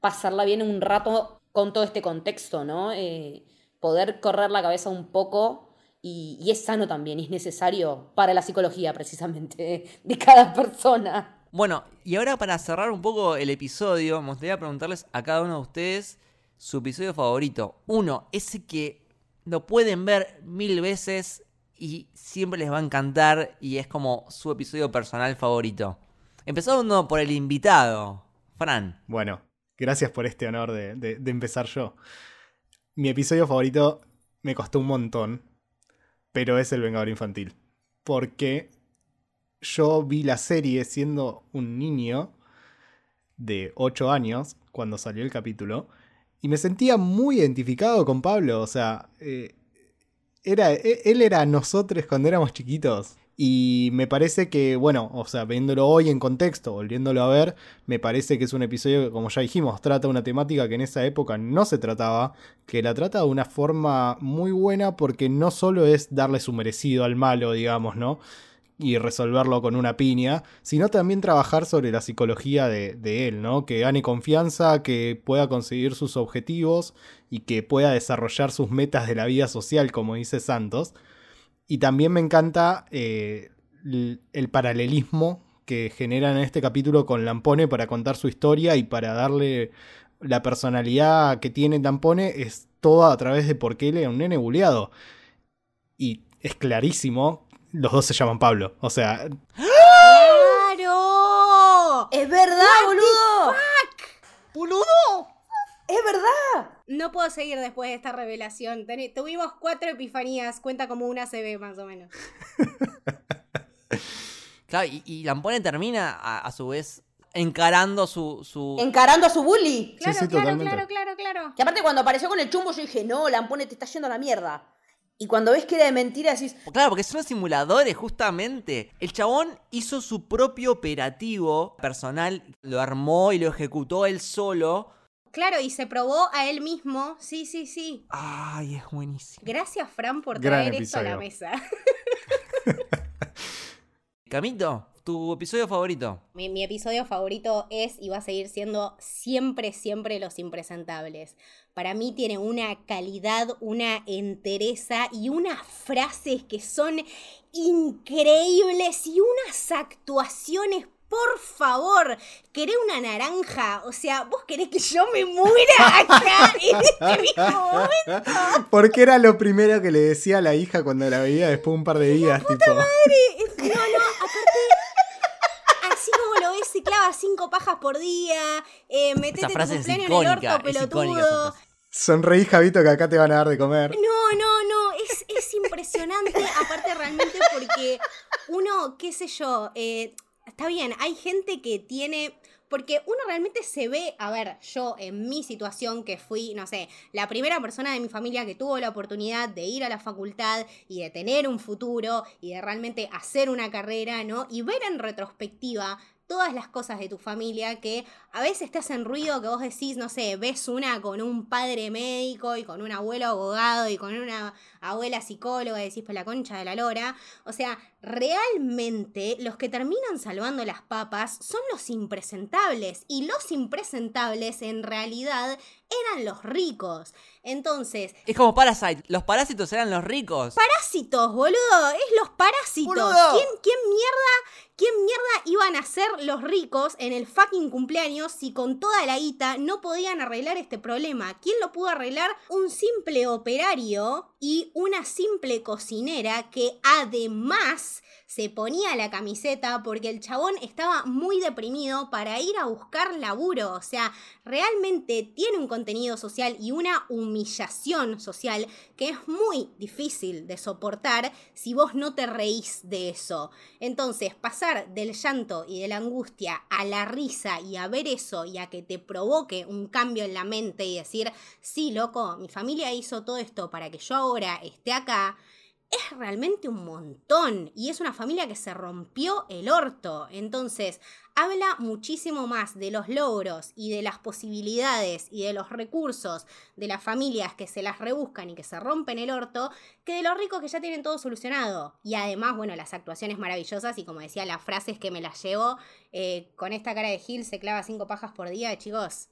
pasarla bien un rato con todo este contexto, ¿no? Eh, poder correr la cabeza un poco y, y es sano también, es necesario para la psicología precisamente de cada persona. Bueno, y ahora para cerrar un poco el episodio, me gustaría preguntarles a cada uno de ustedes su episodio favorito. Uno, ese que lo pueden ver mil veces y siempre les va a encantar y es como su episodio personal favorito. Empezando por el invitado, Fran. Bueno, gracias por este honor de, empezar yo. Mi episodio favorito me costó un montón, pero es El Vengador Infantil. Porque yo vi la serie siendo un niño de 8 años cuando salió el capítulo y me sentía muy identificado con Pablo. O sea, eh, era, e- él era nosotros cuando éramos chiquitos. Y me parece que, bueno, o sea, viéndolo hoy en contexto, volviéndolo a ver, me parece que es un episodio que, como ya dijimos, trata una temática que en esa época no se trataba, que la trata de una forma muy buena porque no solo es darle su merecido al malo, digamos, ¿no? Y resolverlo con una piña, sino también trabajar sobre la psicología de, él, ¿no? Que gane confianza, que pueda conseguir sus objetivos y que pueda desarrollar sus metas de la vida social, como dice Santos. Y también me encanta eh, el paralelismo que generan en este capítulo con Lampone para contar su historia y para darle la personalidad que tiene Lampone es toda a través de por qué él era un nene buleado. Y es clarísimo, los dos se llaman Pablo. O sea, ¡Claro! ¡Es verdad, boludo! ¡Boludo! ¡Es verdad! No puedo seguir después de esta revelación. Teni- tuvimos cuatro epifanías, cuenta como una CB más o menos. Claro, y, y Lampone termina a, a su vez encarando su. su... Encarando a su bully. Claro, sí, claro, totalmente. claro, claro, claro. Que aparte cuando apareció con el chumbo yo dije, no, Lampone te está yendo a la mierda. Y cuando ves que era de mentira decís, Claro, porque son simuladores, justamente. El chabón hizo su propio operativo personal, lo armó y lo ejecutó él solo. Claro, y se probó a él mismo. Sí, sí, sí. Ay, es buenísimo. Gracias, Fran, por traer esto a la mesa. Camito, tu episodio favorito. Mi, mi episodio favorito es y va a seguir siendo siempre, siempre Los Impresentables. Para mí tiene una calidad, una entereza y unas frases que son increíbles y unas actuaciones. Por favor, querés una naranja. O sea, vos querés que yo me muera acá en este mismo momento. Porque era lo primero que le decía a la hija cuando la veía después de un par de días, tipo. No, no, aparte, como lo ves, se clava cinco pajas por día, eh, metete tu cumpleaños icónica, en el orto, pelotudo. Sonreí, Javito, que acá te van a dar de comer. No, no, no, es, es impresionante, aparte realmente porque uno, qué sé yo, eh, está bien, hay gente que tiene... Porque uno realmente se ve, a ver, yo en mi situación que fui, no sé, la primera persona de mi familia que tuvo la oportunidad de ir a la facultad y de tener un futuro y de realmente hacer una carrera, ¿no? Y ver en retrospectiva todas las cosas de tu familia que a veces te hacen ruido que vos decís, no sé, ves una con un padre médico y con un abuelo abogado y con una abuela psicóloga y decís, por la concha de la lora. O sea, realmente los que terminan salvando las papas son los impresentables y los impresentables en realidad eran los ricos. Entonces, Es como Parasite. Los parásitos eran los ricos. Parásitos, boludo, es los parásitos. Boludo. ¿Quién, quién mierda, quién mierda iban a ser los ricos en el fucking cumpleaños si con toda la guita no podían arreglar este problema? ¿Quién lo pudo arreglar? Un simple operario y una simple cocinera que además se ponía la camiseta porque el chabón estaba muy deprimido para ir a buscar laburo. O sea, realmente tiene un contenido social y una humillación social que es muy difícil de soportar si vos no te reís de eso. Entonces, pasar del llanto y de la angustia a la risa y a ver eso y a que te provoque un cambio en la mente y decir, sí, loco, mi familia hizo todo esto para que yo ahora esté acá es realmente un montón y es una familia que se rompió el orto. Entonces, habla muchísimo más de los logros y de las posibilidades y de los recursos de las familias que se las rebuscan y que se rompen el orto que de los ricos que ya tienen todo solucionado. Y además, bueno, las actuaciones maravillosas y como decía, las frases que me las llevo eh, con esta cara de Gil se clava cinco pajas por día, chicos.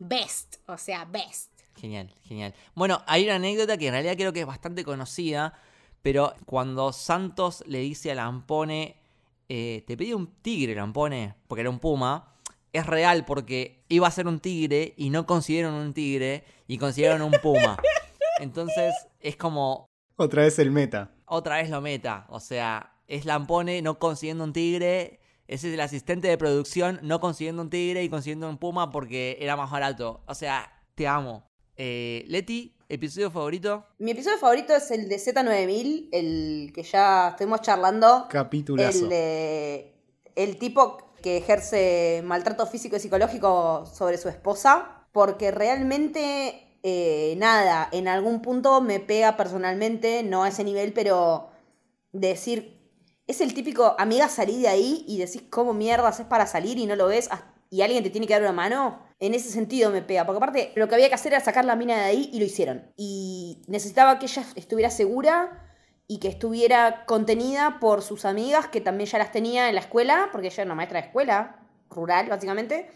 Best, o sea, best. Genial, genial. Bueno, hay una anécdota que en realidad creo que es bastante conocida, pero cuando Santos le dice a Lampone, eh, te pedí un tigre, Lampone, porque era un puma, es real porque iba a ser un tigre y no consiguieron un tigre y consiguieron un puma. Entonces es como Otra vez el meta. otra vez lo meta, o sea, es Lampone no consiguiendo un tigre. Ese es el asistente de producción no consiguiendo un tigre y consiguiendo un puma porque era más barato. O sea, te amo. Eh, Leti, episodio favorito. Mi episodio favorito es el de Z9000, el que ya estuvimos charlando. Capitulazo. El, de- el tipo que ejerce maltrato físico y psicológico sobre su esposa, porque realmente, eh, nada, en algún punto me pega personalmente, no a ese nivel, pero decir, es el típico, amiga, salí de ahí y decís cómo mierda haces para salir y no lo ves hasta- y alguien te tiene que dar una mano. En ese sentido me pega, porque aparte lo que había que hacer era sacar la mina de ahí y lo hicieron. Y necesitaba que ella estuviera segura y que estuviera contenida por sus amigas, que también ya las tenía en la escuela, porque ella era una maestra de escuela, rural básicamente.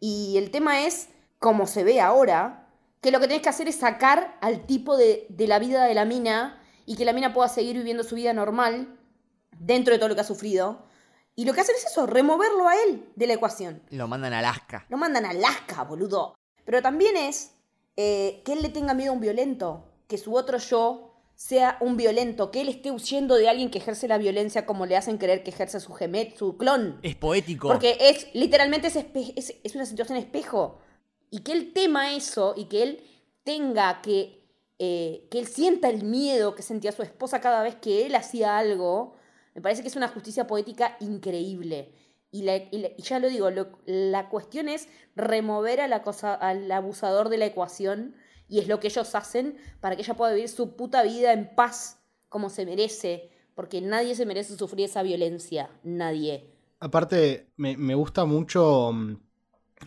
Y el tema es, como se ve ahora, que lo que tenés que hacer es sacar al tipo de, de la vida de la mina y que la mina pueda seguir viviendo su vida normal dentro de todo lo que ha sufrido. Y lo que hacen es eso, removerlo a él de la ecuación. Lo mandan a Alaska. Lo mandan a Alaska, boludo. Pero también es eh, que él le tenga miedo a un violento, que su otro yo sea un violento, que él esté huyendo de alguien que ejerce la violencia como le hacen creer que ejerce su gemet, su clon. Es poético. Porque es literalmente es, espe- es, es una situación espejo. Y que él tema eso y que él tenga que. eh, que él sienta el miedo que sentía su esposa cada vez que él hacía algo, me parece que es una justicia poética increíble. Y, ya lo digo, la cuestión es remover al abusador de la ecuación y es lo que ellos hacen para que ella pueda vivir su puta vida en paz como se merece, porque nadie se merece sufrir esa violencia, nadie. Aparte, me, me gusta mucho mm,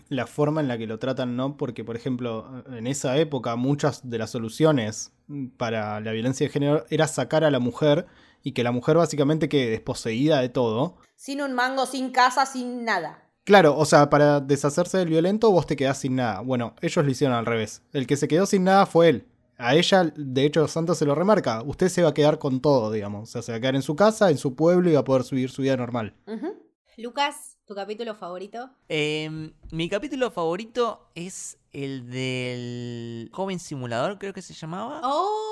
la forma en la que lo tratan, ¿no? Porque, por ejemplo, en esa época muchas de las soluciones mm, para la violencia de género era sacar a la mujer y que la mujer básicamente quede desposeída de todo. Sin un mango, sin casa, sin nada. Claro, o sea, para deshacerse del violento vos te quedás sin nada. Bueno, ellos lo hicieron al revés. El que se quedó sin nada fue él. A ella, de hecho, Santos se lo remarca. Usted se va a quedar con todo, digamos. O sea, se va a quedar en su casa, en su pueblo y va a poder subir su vida normal. Lucas, ¿tu capítulo favorito? Eh, mi capítulo favorito es el del joven simulador, creo que se llamaba. ¡Oh!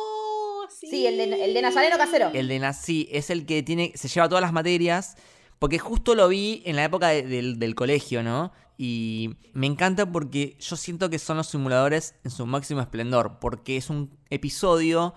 Sí, Sí, el de- el de Nazareno Casero. El de Nací es el que tiene, se lleva todas las materias. Porque justo lo vi en la época de- del, del colegio, ¿no? Y me encanta porque yo siento que son los simuladores en su máximo esplendor. Porque es un episodio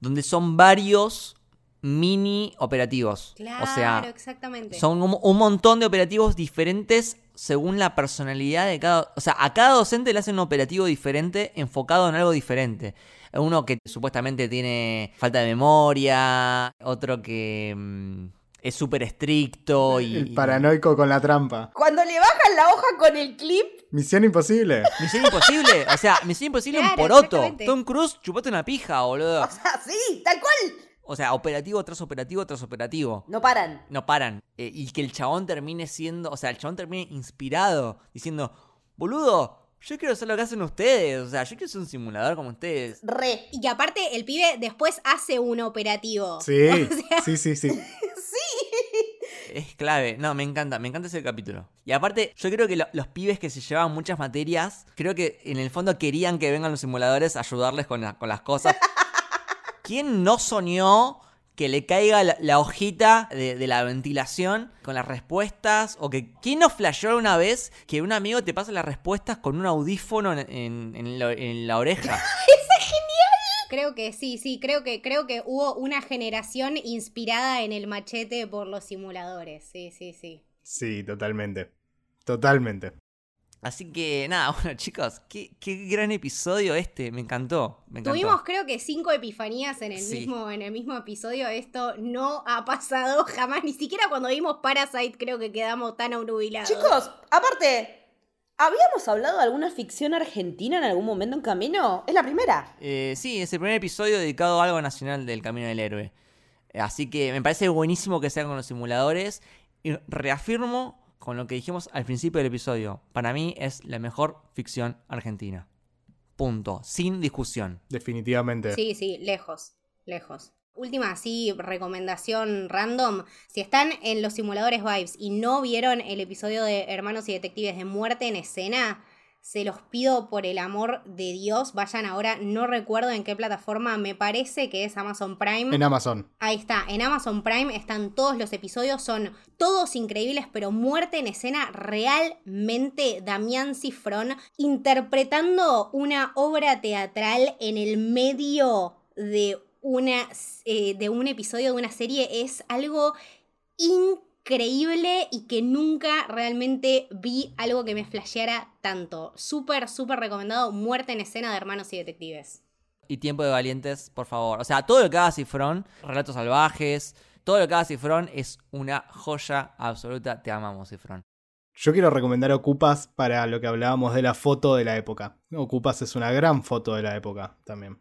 donde son varios mini operativos. Claro, o sea, exactamente. son un, un montón de operativos diferentes según la personalidad de cada... O sea, a cada docente le hacen un operativo diferente enfocado en algo diferente. Uno que supuestamente tiene falta de memoria, otro que mm, es súper estricto y... El paranoico con la trampa. Cuando le bajan la hoja con el clip, Misión imposible. Misión imposible, o sea, Misión imposible un Claro, poroto. exactamente. Tom Cruise, chupate una pija, boludo. o sea, sí, tal cual. O sea, operativo tras operativo tras operativo. No paran. no paran. Eh, y que el chabón termine siendo, o sea, el chabón termine inspirado, diciendo, boludo, yo quiero hacer lo que hacen ustedes, o sea, yo quiero ser un simulador como ustedes. Re. Y que aparte el pibe después hace un operativo. Sí, O sea, sí, sí, sí. Es clave, no, me encanta, me encanta ese capítulo. Y aparte, yo creo que lo- los pibes que se llevaban muchas materias, creo que en el fondo querían que vengan los simuladores a ayudarles con, la- con las cosas. ¿Quién no soñó que le caiga la, la hojita de, de la ventilación con las respuestas? O que ¿quién no flasheó una vez que un amigo te pasa las respuestas con un audífono en, en- en la, en la oreja? Creo que sí, sí, creo que, creo que hubo una generación inspirada en el machete por los simuladores. Sí, sí, sí. Sí, totalmente. Totalmente. Así que nada, bueno chicos, qué, qué gran episodio este, me encantó. Me encantó. Tuvimos creo que cinco epifanías en el Sí. mismo, en el mismo episodio. Esto no ha pasado jamás. Ni siquiera cuando vimos Parasite creo que quedamos tan obnubilados. Chicos, aparte, ¿habíamos hablado de alguna ficción argentina en algún momento en camino? Es la primera. Eh, sí, es el primer episodio dedicado a algo nacional del Camino del Héroe. Así que me parece buenísimo que sea con los simuladores. Y reafirmo con lo que dijimos al principio del episodio. Para mí es la mejor ficción argentina. Punto. Sin discusión. Definitivamente. Sí, sí, lejos, lejos. Última, así, recomendación random. Si están en los simuladores Vibes y no vieron el episodio de Hermanos y Detectives de Muerte en Escena, se los pido por el amor de Dios. Vayan ahora, no recuerdo en qué plataforma, me parece que es Amazon Prime. En Amazon. Ahí está, en Amazon Prime están todos los episodios, son todos increíbles, pero muerte en escena realmente Damián Cifrón interpretando una obra teatral en el medio de, una, eh, de un episodio de una serie es algo increíble y que nunca realmente vi algo que me flasheara tanto. Súper, súper recomendado, muerte en escena de Hermanos y Detectives. Y Tiempo de Valientes, por favor. O sea, todo lo que haga Cifrón, Relatos Salvajes, todo lo que haga Cifrón es una joya absoluta. Te amamos, Cifrón. Yo quiero recomendar Ocupas para lo que hablábamos de la foto de la época. Ocupas es una gran foto de la época también.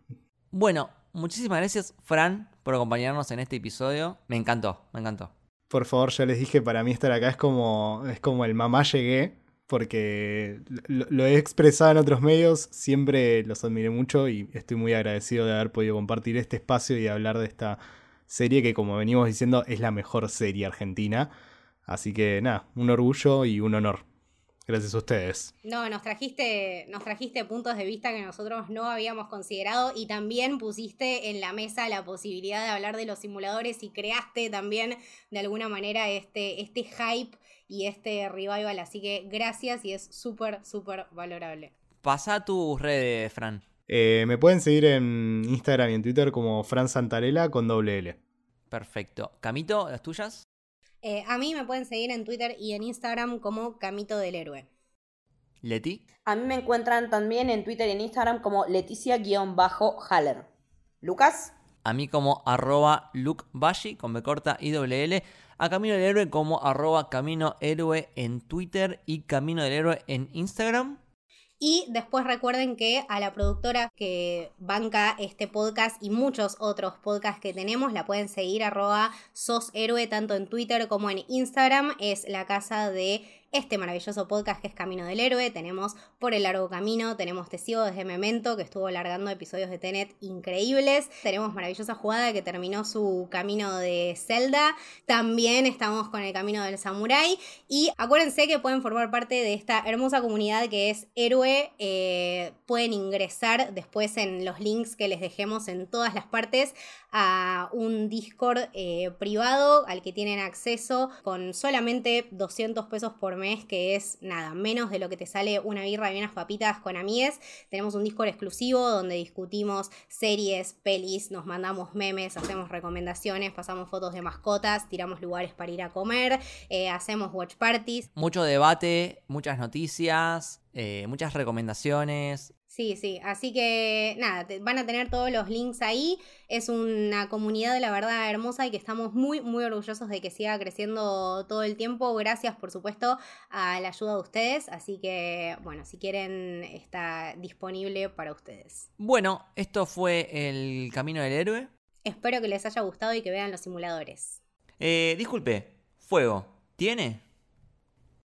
Bueno, muchísimas gracias, Fran, por acompañarnos en este episodio. Me encantó, me encantó. Por favor, ya les dije, para mí estar acá es como, es como el mamá llegué, porque lo, lo he expresado en otros medios, siempre los admiré mucho y estoy muy agradecido de haber podido compartir este espacio y hablar de esta serie que, como venimos diciendo, es la mejor serie argentina. Así que nada, un orgullo y un honor. Gracias a ustedes. No, nos trajiste, nos trajiste puntos de vista que nosotros no habíamos considerado y también pusiste en la mesa la posibilidad de hablar de los simuladores y creaste también de alguna manera este, este hype y este revival. Así que gracias y es súper, súper valorable. Pasa tus redes, Fran. Eh, me pueden seguir en Instagram y en Twitter como Fran Santarela con doble L. Perfecto. Camito, las tuyas. Eh, a mí me pueden seguir en Twitter y en Instagram como Camito del Héroe. Leti. A mí me encuentran también en Twitter y en Instagram como Leticia-Haller. ¿Lucas? A mí como arroba lukebashi con B corta y doble L. A Camino del Héroe como arroba Camino Héroe en Twitter y Camino del Héroe en Instagram. Y después recuerden que a la productora que banca este podcast y muchos otros podcasts que tenemos, la pueden seguir arroba sos héroe tanto en Twitter como en Instagram. Es la casa de este maravilloso podcast que es Camino del Héroe. Tenemos Por el Largo Camino, tenemos Te Sigo desde Memento, que estuvo largando episodios de Tenet increíbles. Tenemos Maravillosa Jugada, que terminó su camino de Zelda. También estamos con el Camino del Samurai. Y acuérdense que pueden formar parte de esta hermosa comunidad que es Héroe. Eh, pueden ingresar después en los links que les dejemos en todas las partes a un Discord eh, privado al que tienen acceso con solamente 200 pesos por mes, que es nada, menos de lo que te sale una birra y unas papitas con amigues. Tenemos un Discord exclusivo donde discutimos series, pelis, nos mandamos memes, hacemos recomendaciones, pasamos fotos de mascotas, tiramos lugares para ir a comer, eh, hacemos watch parties. Mucho debate, muchas noticias, eh, muchas recomendaciones. Sí, sí, así que nada, van a tener todos los links ahí. Es una comunidad, la verdad, hermosa y que estamos muy, muy orgullosos de que siga creciendo todo el tiempo. Gracias, por supuesto, a la ayuda de ustedes. Así que, bueno, si quieren, está disponible para ustedes. Bueno, esto fue el Camino del Héroe. Espero que les haya gustado y que vean los simuladores. Eh, disculpe, fuego, ¿tiene?